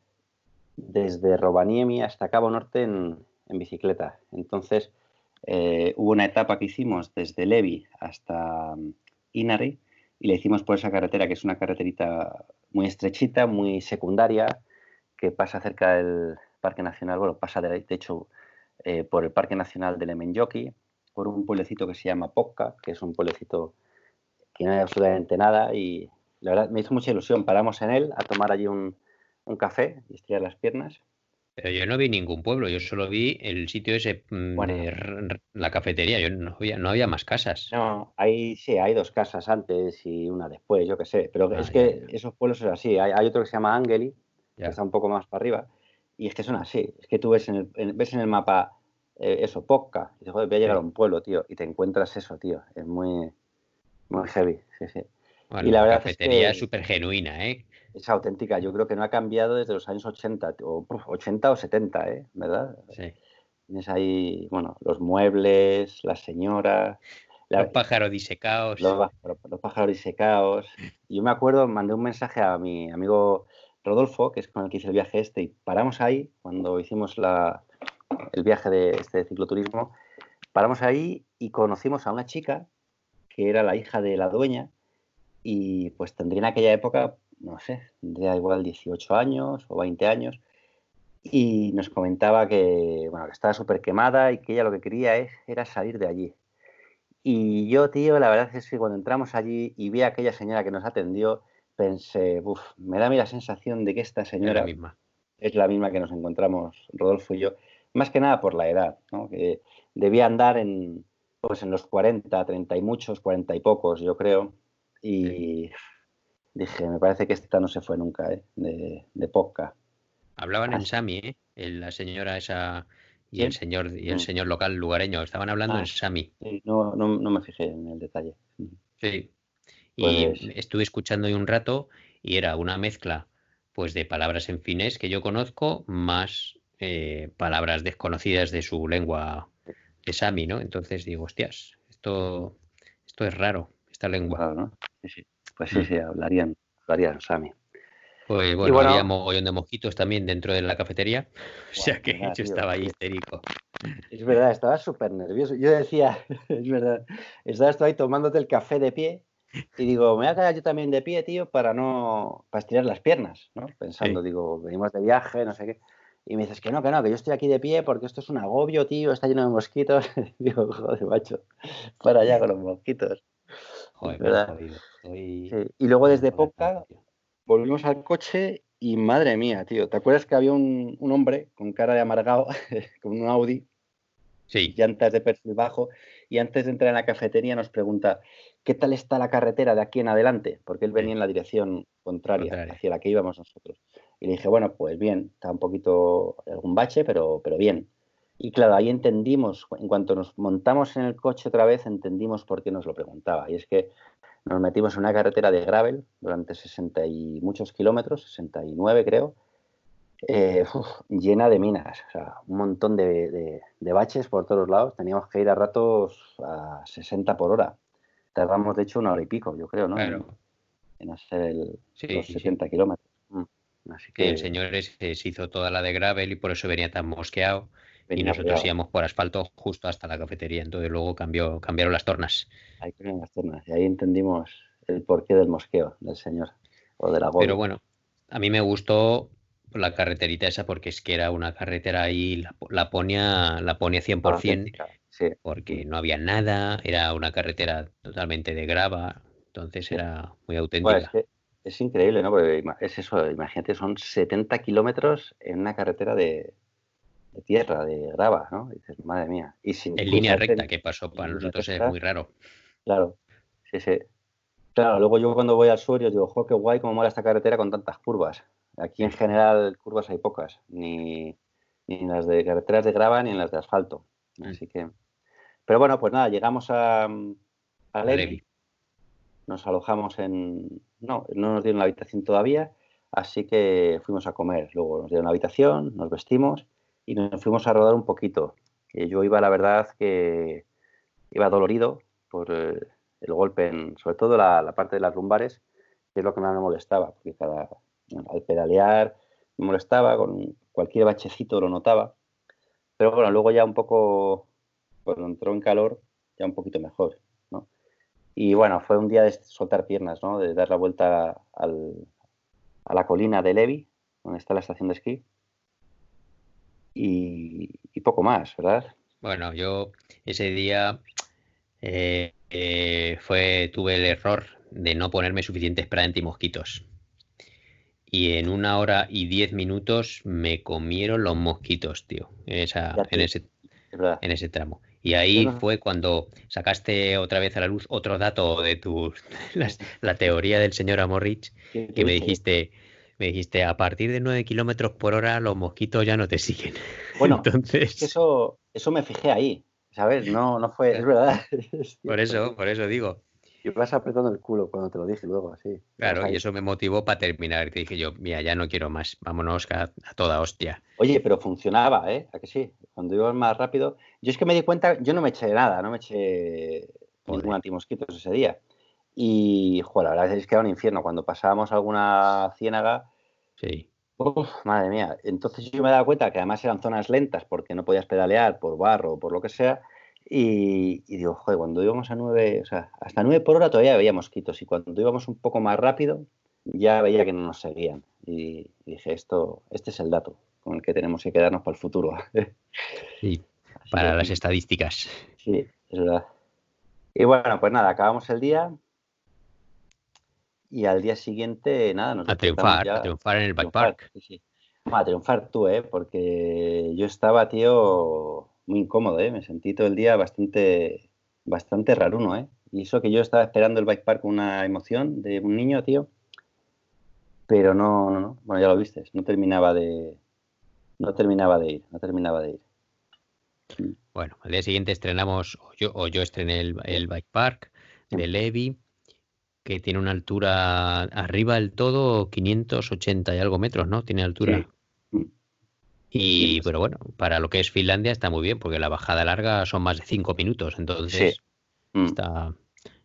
desde Rovaniemi hasta Cabo Norte en, en bicicleta. Entonces, eh, hubo una etapa que hicimos desde Levi hasta mm, Inari y le hicimos por esa carretera, que es una carreterita muy estrechita, muy secundaria, que pasa cerca del Parque Nacional, bueno, pasa de, hecho eh, por el Parque Nacional de Lemenyoki, por un pueblecito que se llama Pocca, que es un pueblecito que no hay absolutamente nada y la verdad me hizo mucha ilusión. Paramos en él a tomar allí un, un café y estirar las piernas pero yo no vi ningún pueblo, yo solo vi el sitio ese, mm, la cafetería, yo no había, no había más casas. No, hay, sí, hay dos casas antes y una después, yo qué sé, pero es que esos pueblos son así, hay, otro que se llama Angeli, que está un poco más para arriba, y es que son así, es que tú ves en el, ves en el mapa eh, eso, Poca, y dices, joder, voy a llegar a un pueblo, tío, y te encuentras eso, tío, es muy, muy heavy, sí, sí. y la, cafetería es súper genuina, ¿eh? Es auténtica. Yo creo que no ha cambiado desde los años 80, o 80 o 70, ¿eh? ¿verdad? Sí. Tienes ahí, bueno, los muebles, la señora. los pájaros disecados. Los, los, pájaros disecados. Yo me acuerdo, mandé un mensaje a mi amigo Rodolfo, que es con el que hice el viaje este, y paramos ahí cuando hicimos la, el viaje de este cicloturismo. Paramos ahí y conocimos a una chica que era la hija de la dueña y pues tendría en aquella época no sé, tendría igual 18 años o 20 años, y nos comentaba que, bueno, que estaba súper quemada y que ella lo que quería es, era salir de allí. Y yo, tío, la verdad es que cuando entramos allí y vi a aquella señora que nos atendió, pensé, uff, me da a mí la sensación de que esta señora es la misma, es la misma que nos encontramos Rodolfo y yo, más que nada por la edad, ¿no? que debía andar en, pues en los 40, 30 y muchos, 40 y pocos, yo creo, y dije, me parece que esta no se fue nunca, ¿eh? de, de poca. Hablaban en Sami, ¿eh? la señora esa y el señor y el mm. señor local lugareño, estaban hablando en ah, Sami. no, no, no, me fijé en el detalle. Sí. Y pues estuve escuchando ahí un rato y era una mezcla pues de palabras en finés que yo conozco más eh, palabras desconocidas de su lengua de Sami, ¿no? Entonces digo, hostias, esto, esto es raro, esta lengua. ¿no? Sí, sí. Pues sí, sí, hablarían, hablarían Sami. Pues bueno, había mogollón de mosquitos también dentro de la cafetería. o sea que yo estaba ahí histérico. Es verdad, estaba súper nervioso. Yo decía, es verdad, estabas ahí tomándote el café de pie y digo, me voy a quedar yo también de pie, tío, para no, para estirar las piernas, ¿no? Pensando, digo, venimos de viaje, no sé qué. Y me dices que no, que no, que yo estoy aquí de pie porque esto es un agobio, tío, está lleno de mosquitos. digo, joder, macho, para allá con los mosquitos. Y luego desde poca volvimos al coche y madre mía, tío. ¿Te acuerdas que había un, hombre con cara de amargado, con un Audi? Sí. Llantas de perfil bajo. Y antes de entrar en la cafetería nos pregunta, ¿qué tal está la carretera de aquí en adelante? Porque él venía en la dirección contraria, hacia la que íbamos nosotros. Y le dije, bueno, pues bien, está un poquito algún bache, pero, pero bien. Y claro, ahí entendimos, en cuanto nos montamos en el coche otra vez, entendimos por qué nos lo preguntaba. Y es que nos metimos en una carretera de gravel durante 60 y muchos kilómetros, 69 creo, eh, llena de minas, o sea, un montón de, baches por todos lados. Teníamos que ir a ratos a 60 por hora. Tardamos, de hecho, una hora y pico, yo creo, ¿no? En, hacer el, los 60 kilómetros. Mm. Así que... el señor se hizo toda la de gravel y por eso venía tan mosqueado y nosotros íbamos por asfalto justo hasta la cafetería. Entonces luego cambió, cambiaron las tornas. Ahí cambiaron las tornas y ahí entendimos el porqué del mosqueo del señor o de la Pero bueno, a mí me gustó la carreterita esa porque es que era una carretera ahí, la, la ponía, la ponía 100%, porque no había nada, era una carretera totalmente de grava, entonces era muy auténtica. es, increíble, ¿no? Porque es eso, imagínate, son 70 kilómetros en una carretera de, de tierra, de grava, ¿no? dices, madre mía. Y sin en línea recta, que pasó para nosotros es muy raro. Claro, sí, sí. Claro, luego yo cuando voy al sur, yo digo, jo, qué guay cómo mola esta carretera con tantas curvas. Aquí en general curvas hay pocas, ni, en las de carreteras de grava ni en las de asfalto. Mm. Así que. Pero bueno, pues nada, llegamos a, a Levi. nos alojamos en... No, no nos dieron la habitación todavía, así que fuimos a comer. Luego nos dieron la habitación, nos vestimos y nos fuimos a rodar un poquito. yo iba, la verdad, que iba dolorido por eh, el golpe, en, sobre todo la, parte de las lumbares, que es lo que más me molestaba, porque cada, al pedalear me molestaba, con cualquier bachecito lo notaba. Pero bueno, luego ya un poco, cuando entró en calor, ya un poquito mejor. Y bueno, fue un día de soltar piernas, ¿no? De dar la vuelta a la colina de Levi, donde está la estación de esquí. Y, poco más, ¿verdad? Bueno, yo ese día eh, eh, fue, tuve el error de no ponerme suficiente spray anti-mosquitos. Y en una hora y diez minutos me comieron los mosquitos, tío, en, esa, en, ese, en ese tramo. Y ahí fue cuando sacaste otra vez a la luz otro dato de tu la, teoría del señor Amorrich, que me dijiste, me dijiste, a partir de 9 kilómetros por hora los mosquitos ya no te siguen. Bueno, entonces eso, eso me fijé ahí, ¿sabes? No, no fue, es verdad. por eso, por eso digo. Y vas apretando el culo cuando te lo dije luego, así. Claro, y eso me motivó para terminar. Te dije yo, mira, ya no quiero más, vámonos a, toda hostia. Oye, pero funcionaba, ¿eh? ¿A que sí? Cuando ibas más rápido. Yo es que me di cuenta, yo no me eché nada, no me eché ningún antimosquitos ese día. Y, joder, la verdad es que era un infierno. Cuando pasábamos alguna ciénaga. Sí. Uf, madre mía. Entonces yo me daba cuenta que además eran zonas lentas porque no podías pedalear por barro o por lo que sea y, digo, joder, cuando íbamos a 9, o sea, hasta 9 por hora todavía veía mosquitos y cuando íbamos un poco más rápido ya veía que no nos seguían. Y, dije, esto, este es el dato con el que tenemos que quedarnos para el futuro. Sí, para las estadísticas. Sí, es verdad. Y bueno, pues nada, acabamos el día y al día siguiente, nada, nos A triunfar, a triunfar en el bike park. A triunfar tú, ¿eh? Porque yo estaba, tío, muy incómodo, ¿eh? Me sentí todo el día bastante, bastante raruno, ¿eh? Y eso que yo estaba esperando el bike park con una emoción de un niño, tío. Pero no, no, no. Bueno, ya lo viste, no terminaba de. No terminaba de ir, no terminaba de ir. Bueno, al día siguiente estrenamos, o yo, o yo estrené el, bike park de Levi, que tiene una altura arriba del todo 580 y algo metros, ¿no? Tiene altura. Y, pero bueno, para lo que es Finlandia está muy bien, porque la bajada larga son más de cinco minutos, entonces mm. está,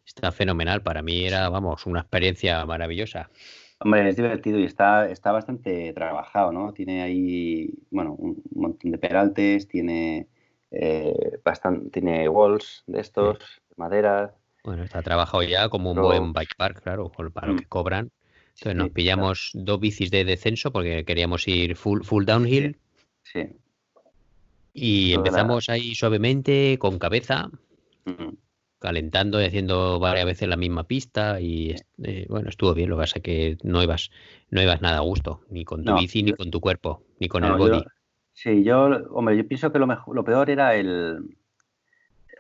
está fenomenal. Para mí era, vamos, una experiencia maravillosa. Hombre, es divertido y está, está bastante trabajado, ¿no? Tiene ahí, bueno, un montón de peraltes, tiene eh, bastante, tiene walls de estos, de madera. Bueno, está trabajado ya como un buen bike park, claro, para lo mm. que cobran. Entonces nos pillamos dos bicis de descenso porque queríamos ir full, full downhill. Sí. Y empezamos ahí suavemente, con cabeza, calentando y haciendo varias veces la misma pista. Y eh, bueno, estuvo bien. Lo que pasa es que no ibas, no ibas nada a gusto, ni con tu bici, ni con tu cuerpo, ni con el body. sí, yo, hombre, yo pienso que lo, mejor, lo peor era el.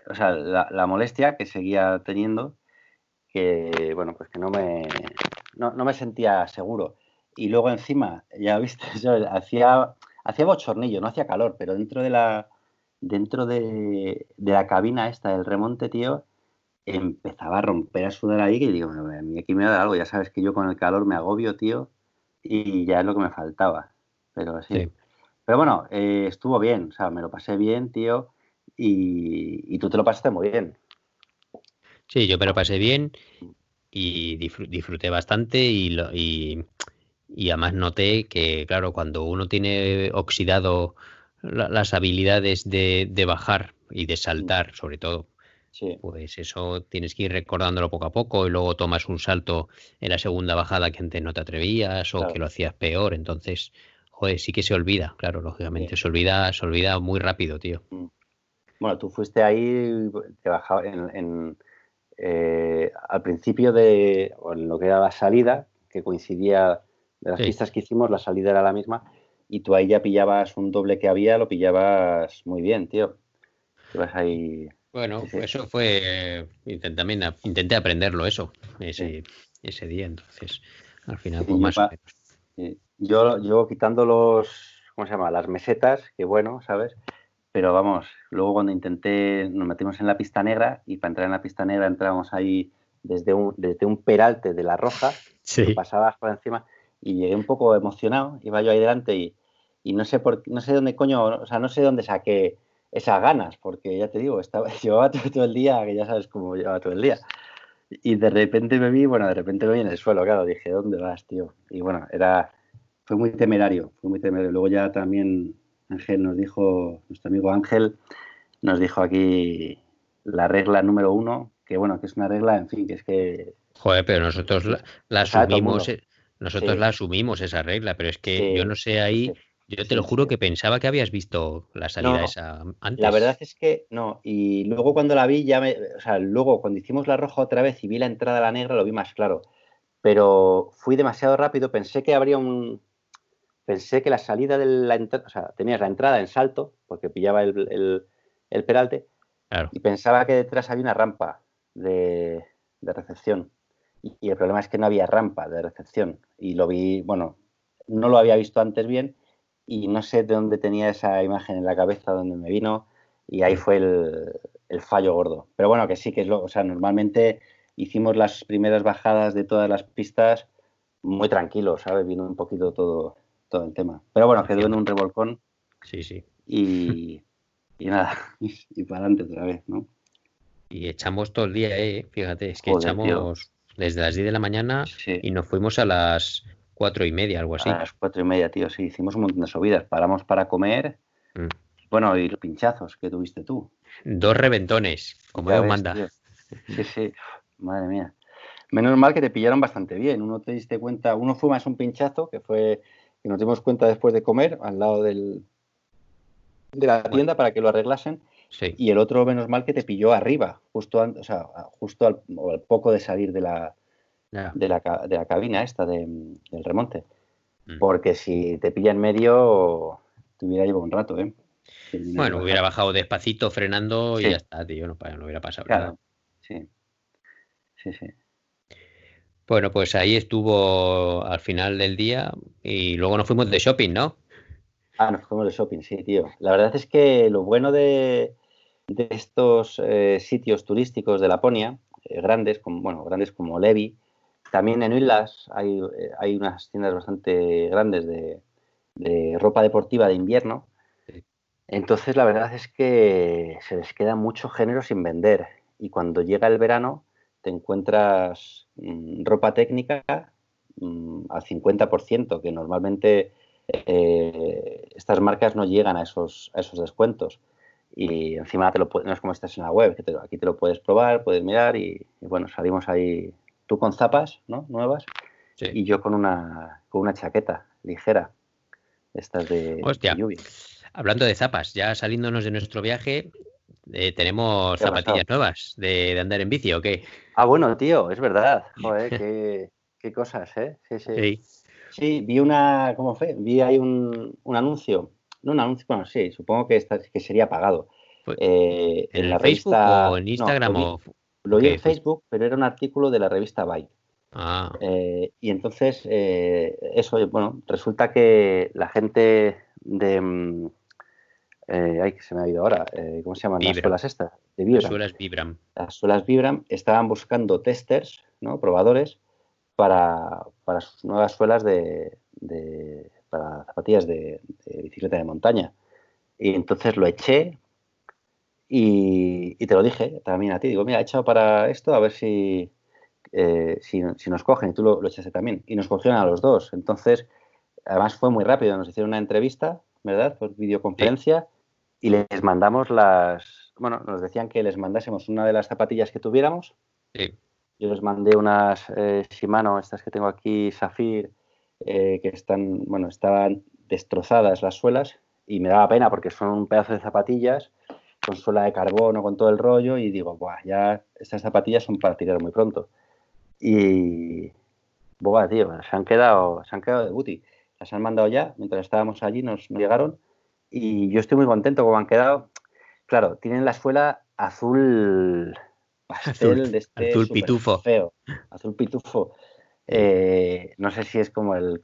O sea, la, molestia que seguía teniendo, que, bueno, pues que no me, no, no me sentía seguro. Y luego encima, ya viste, yo hacía hacía bochornillo, no hacía calor, pero dentro de la dentro de, la cabina esta del remonte, tío, empezaba a romper a sudar ahí que digo, a mí aquí me da algo, ya sabes que yo con el calor me agobio, tío, y ya es lo que me faltaba. Pero sí. Pero bueno, eh, estuvo bien, o sea, me lo pasé bien, tío, y, tú te lo pasaste muy bien. Sí, yo me lo pasé bien y disfruté bastante y, lo, y y además noté que, claro, cuando uno tiene oxidado las habilidades de, bajar y de saltar, sobre todo, pues eso tienes que ir recordándolo poco a poco y luego tomas un salto en la segunda bajada que antes no te atrevías o que lo hacías peor. Entonces, joder, sí que se olvida, claro, lógicamente, se olvida, se olvida muy rápido, tío. Bueno, tú fuiste ahí, te bajaba en, eh, al principio de en lo que era la salida, que coincidía de las pistas que hicimos, la salida era la misma y tú ahí ya pillabas un doble que había, lo pillabas muy bien, tío. ahí... Bueno, eso fue, intenté, también intenté aprenderlo eso, ese, ese día, entonces al final pues más Yo, yo quitando los, ¿cómo se llama? Las mesetas, que bueno, ¿sabes? Pero vamos, luego cuando intenté, nos metimos en la pista negra y para entrar en la pista negra entramos ahí desde un, desde un peralte de la roja, sí. pasabas por encima y llegué un poco emocionado, iba yo ahí delante y, y no sé por no sé dónde coño, o sea, no sé dónde saqué esas ganas, porque ya te digo, estaba, llevaba todo, el día, que ya sabes cómo llevaba todo el día. Y de repente me vi, bueno, de repente me vi en el suelo, claro, dije, ¿dónde vas, tío? Y bueno, era, fue muy temerario, fue muy temerario. Luego ya también Ángel nos dijo, nuestro amigo Ángel, nos dijo aquí la regla número uno, que bueno, que es una regla, en fin, que es que... Joder, pero nosotros la, asumimos, eh, nosotros la asumimos esa regla, pero es que yo no sé ahí... Yo te lo juro que pensaba que habías visto la salida esa antes. La verdad es que no. Y luego cuando la vi, ya me. O sea, luego cuando hicimos la roja otra vez y vi la entrada a la negra, lo vi más claro. Pero fui demasiado rápido. Pensé que habría un. Pensé que la salida de la entrada. O sea, tenías la entrada en salto, porque pillaba el, el, peralte. Y pensaba que detrás había una rampa de, de recepción. y el problema es que no había rampa de recepción. Y lo vi, bueno, no lo había visto antes bien y no sé de dónde tenía esa imagen en la cabeza, donde me vino, y ahí fue el, fallo gordo. Pero bueno, que sí, que es lo, o sea, normalmente hicimos las primeras bajadas de todas las pistas muy tranquilos, ¿sabes? Vino un poquito todo, todo el tema. Pero bueno, quedó en un revolcón. Sí, sí. Y, y nada, y para adelante otra vez, ¿no? Y echamos todo el día, ¿eh? Fíjate, es que echamos desde las 10 de la mañana y nos fuimos a las cuatro y media, algo así. A las cuatro y media, tío, sí, hicimos un montón de subidas. Paramos para comer. Mm. Bueno, y los pinchazos que tuviste tú. Dos reventones, como Dios manda. Sí, sí, madre mía. Menos mal que te pillaron bastante bien. Uno te diste cuenta, uno fue más un pinchazo, que fue que nos dimos cuenta después de comer, al lado del, de la tienda para que lo arreglasen. Sí. Y el otro, menos mal, que te pilló arriba, justo, o sea, justo al poco de salir de la, de, la, de, la, cabina esta de, del remonte. Mm. Porque si te pilla en medio, te hubiera llevado un rato, ¿eh? bueno, hubiera bajado despacito frenando y ya está, tío, no, no hubiera pasado nada. Sí, sí, sí. Bueno, pues ahí estuvo al final del día y luego nos fuimos de shopping, ¿no? Ah, nos fuimos de shopping, sí, tío. La verdad es que lo bueno de, de estos eh, sitios turísticos de Laponia, eh, grandes, como, bueno, grandes como Levi, también en Islas hay, eh, hay unas tiendas bastante grandes de, ropa deportiva de invierno. Entonces, la verdad es que se les queda mucho género sin vender. Y cuando llega el verano, te encuentras mm, ropa técnica mm, al 50%, que normalmente eh, estas marcas no llegan a esos, a esos descuentos. Y encima te lo, no es como estás en la web, que aquí te lo puedes probar, puedes mirar y bueno, salimos ahí tú con zapas, ¿no? Nuevas. Y yo con una, con una chaqueta ligera. Estas de, lluvia. Hablando de zapas, ya saliéndonos de nuestro viaje, eh, tenemos zapatillas nuevas de, andar en bici o qué? Ah, bueno, tío, es verdad. Joder, qué, qué, cosas, ¿eh? Sí, sí. sí. vi una, ¿cómo fue? Vi ahí un, un anuncio. No un anuncio, bueno, sí, supongo que, esta, que sería pagado. Eh, ¿En, la Facebook revista, o en Instagram o lo vi en Facebook, pero era un artículo de la revista Bike. Ah. Eh, y entonces, eso, bueno, resulta que la gente de. Eh, ay, que se me ha ido ahora. ¿Cómo se llaman las suelas estas? De Vibram. Las suelas Vibram. Las suelas Vibram estaban buscando testers, ¿no? Probadores para, para sus nuevas suelas de, de para zapatillas de, de, bicicleta de montaña. Y entonces lo eché, y, te lo dije también a ti, digo, mira, he echado para esto a ver si, eh, si, nos cogen y tú lo, echaste también. Y nos cogieron a los dos. Entonces, además fue muy rápido, nos hicieron una entrevista, ¿verdad? Por videoconferencia y les mandamos las, bueno, nos decían que les mandásemos una de las zapatillas que tuviéramos. Sí. Yo les mandé unas eh, Shimano, estas que tengo aquí, Safir, eh, que están, bueno, estaban destrozadas las suelas y me daba pena porque son un pedazo de zapatillas con suela de carbono, con todo el rollo, y digo, Buah, ya estas zapatillas son para tirar muy pronto. Y, boba, tío, se han quedado, se han quedado de booty. Las han mandado ya, mientras estábamos allí nos llegaron, y yo estoy muy contento como han quedado. Claro, tienen la suela azul pastel de este azul pitufo. Feo, azul pitufo. Eh, no sé si es como el,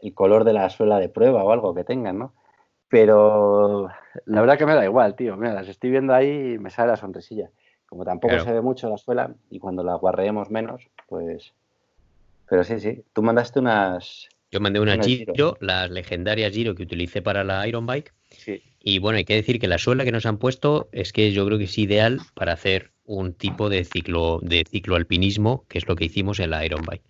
el color de la suela de prueba o algo que tengan, ¿no? Pero la verdad que me da igual, tío. Mira, las estoy viendo ahí y me sale la sonrisilla. Como tampoco se ve mucho la suela y cuando la guarreemos menos, pues... Pero sí, sí. Tú mandaste unas... Yo mandé una Giro, las legendarias Giro que utilicé para la Iron Bike. Sí. Y bueno, hay que decir que la suela que nos han puesto es que yo creo que es ideal para hacer un tipo de ciclo de cicloalpinismo, que es lo que hicimos en la Iron Bike.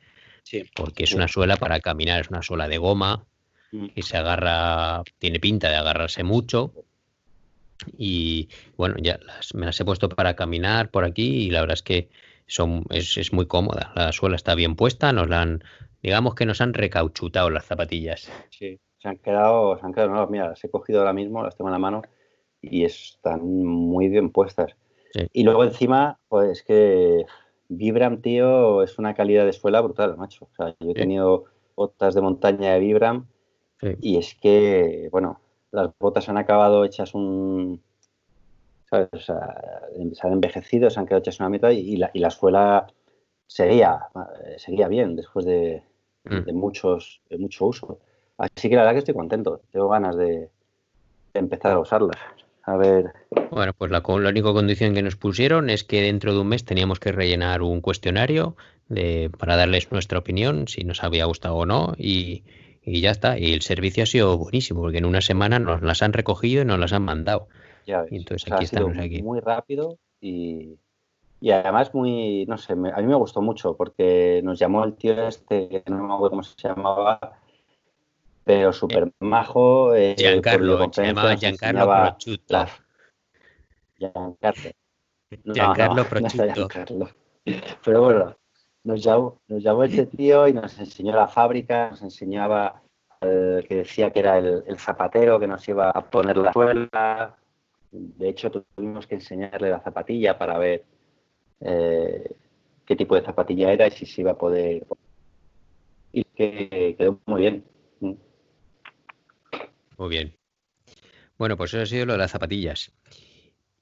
Sí. Porque es una suela para caminar, es una suela de goma, mm. que se agarra, tiene pinta de agarrarse mucho, y bueno, ya me las he puesto para caminar por aquí y la verdad es que son, es, muy cómoda. La suela está bien puesta, nos la han, digamos que nos han recauchutado las zapatillas. Sí, se han quedado, se han quedado nuevas. Mira, las he cogido ahora mismo, las tengo en la mano y están muy bien puestas. Y luego encima, pues que Vibram, tío, es una calidad de suela brutal, macho. O sea, yo he tenido botas de montaña de Vibram y es que, bueno, las botas han acabado hechas un. ¿sabes? O sea, se han envejecido, se han quedado hechas una mitad y, la, y la suela seguía, seguía bien después de, mm. muchos, de mucho uso. Así que la verdad que estoy contento. Tengo ganas de, empezar a usarlas. A ver. Bueno, pues la, la, única condición que nos pusieron es que dentro de un mes teníamos que rellenar un cuestionario de, para darles nuestra opinión, si nos había gustado o no, y, y ya está. Y el servicio ha sido buenísimo, porque en una semana nos las han recogido y nos las han mandado. Ya entonces aquí estamos aquí. Muy rápido y, y, además muy, no sé, a mí me gustó mucho porque nos llamó el tío este, que no me acuerdo cómo se llamaba, pero súper majo. Eh, Giancarlo, se llamaba Giancarlo Prosciutto. Giancarlo. Giancarlo Prosciutto. Pero bueno, nos llamó, nos llamó este tío y nos enseñó la fábrica, nos enseñaba eh, que decía que era el, zapatero que nos iba a poner la suela. De hecho, tuvimos que enseñarle la zapatilla para ver eh, qué tipo de zapatilla era y si se iba a poder. Y que quedó muy bien. Muy bien. Bueno, pues eso ha sido lo de las zapatillas.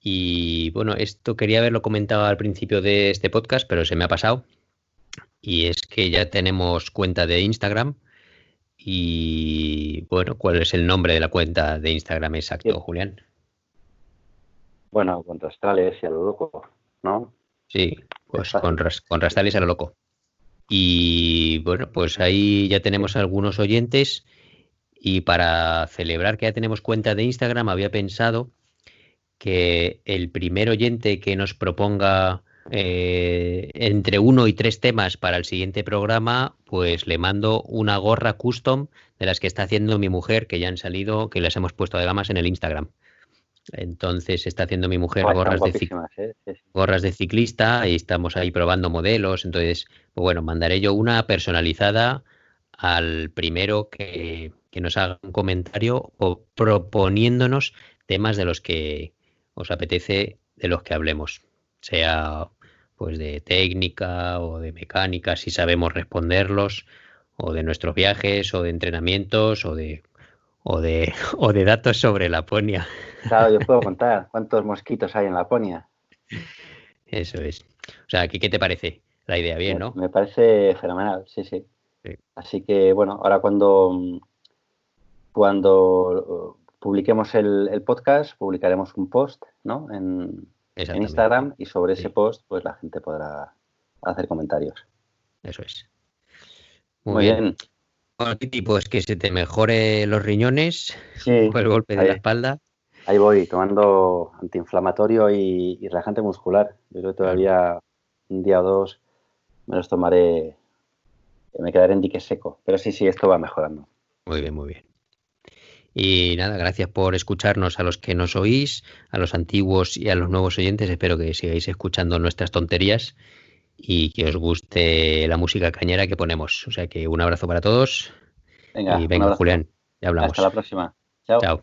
Y bueno, esto quería haberlo comentado al principio de este podcast, pero se me ha pasado y es que ya tenemos cuenta de Instagram. Y bueno, ¿cuál es el nombre de la cuenta de Instagram exacto, Julián? Bueno, con Rastrales y a lo loco, ¿no? Sí, pues con, con Rastrales a lo loco. Y bueno, pues ahí ya tenemos algunos oyentes. Y para celebrar que ya tenemos cuenta de Instagram, había pensado que el primer oyente que nos proponga eh, entre uno y tres temas para el siguiente programa, pues le mando una gorra custom de las que está haciendo mi mujer, que ya han salido, que les hemos puesto de gamas en el Instagram. Entonces está haciendo mi mujer gorras, de ¿eh? gorras de ciclista y estamos ahí probando modelos. Entonces, pues bueno, mandaré yo una personalizada al primero que, que nos haga un comentario o proponiéndonos temas de los que os apetece de los que hablemos sea pues de técnica o de mecánica, si sabemos responderlos, o de nuestros viajes, o de entrenamientos, o de o de, o de datos sobre Laponia. Claro, yo puedo contar cuántos mosquitos hay en Laponia. Eso es. O sea, ¿qué, te parece la idea? Bien, ¿no? Me parece fenomenal, sí, sí. Así que, bueno, ahora cuando, cuando publiquemos el, el podcast, publicaremos un post, ¿no? En, en Instagram y sobre ese post pues la gente podrá hacer comentarios. Eso es. Muy, bien. Bueno, Titi, pues que se te mejore los riñones por el golpe de la espalda. Ahí voy, tomando antiinflamatorio y, relajante muscular. Yo creo que todavía un día o dos me los tomaré, me quedaré en dique seco. Pero sí, sí, esto va mejorando. Muy bien, muy bien. Y nada, gracias por escucharnos a los que nos oís, a los antiguos y a los nuevos oyentes. Espero que sigáis escuchando nuestras tonterías y que os guste la música cañera que ponemos. O sea que un abrazo para todos. Venga, y venga, Julián, ya hablamos. Hasta la próxima. Chao. Chao.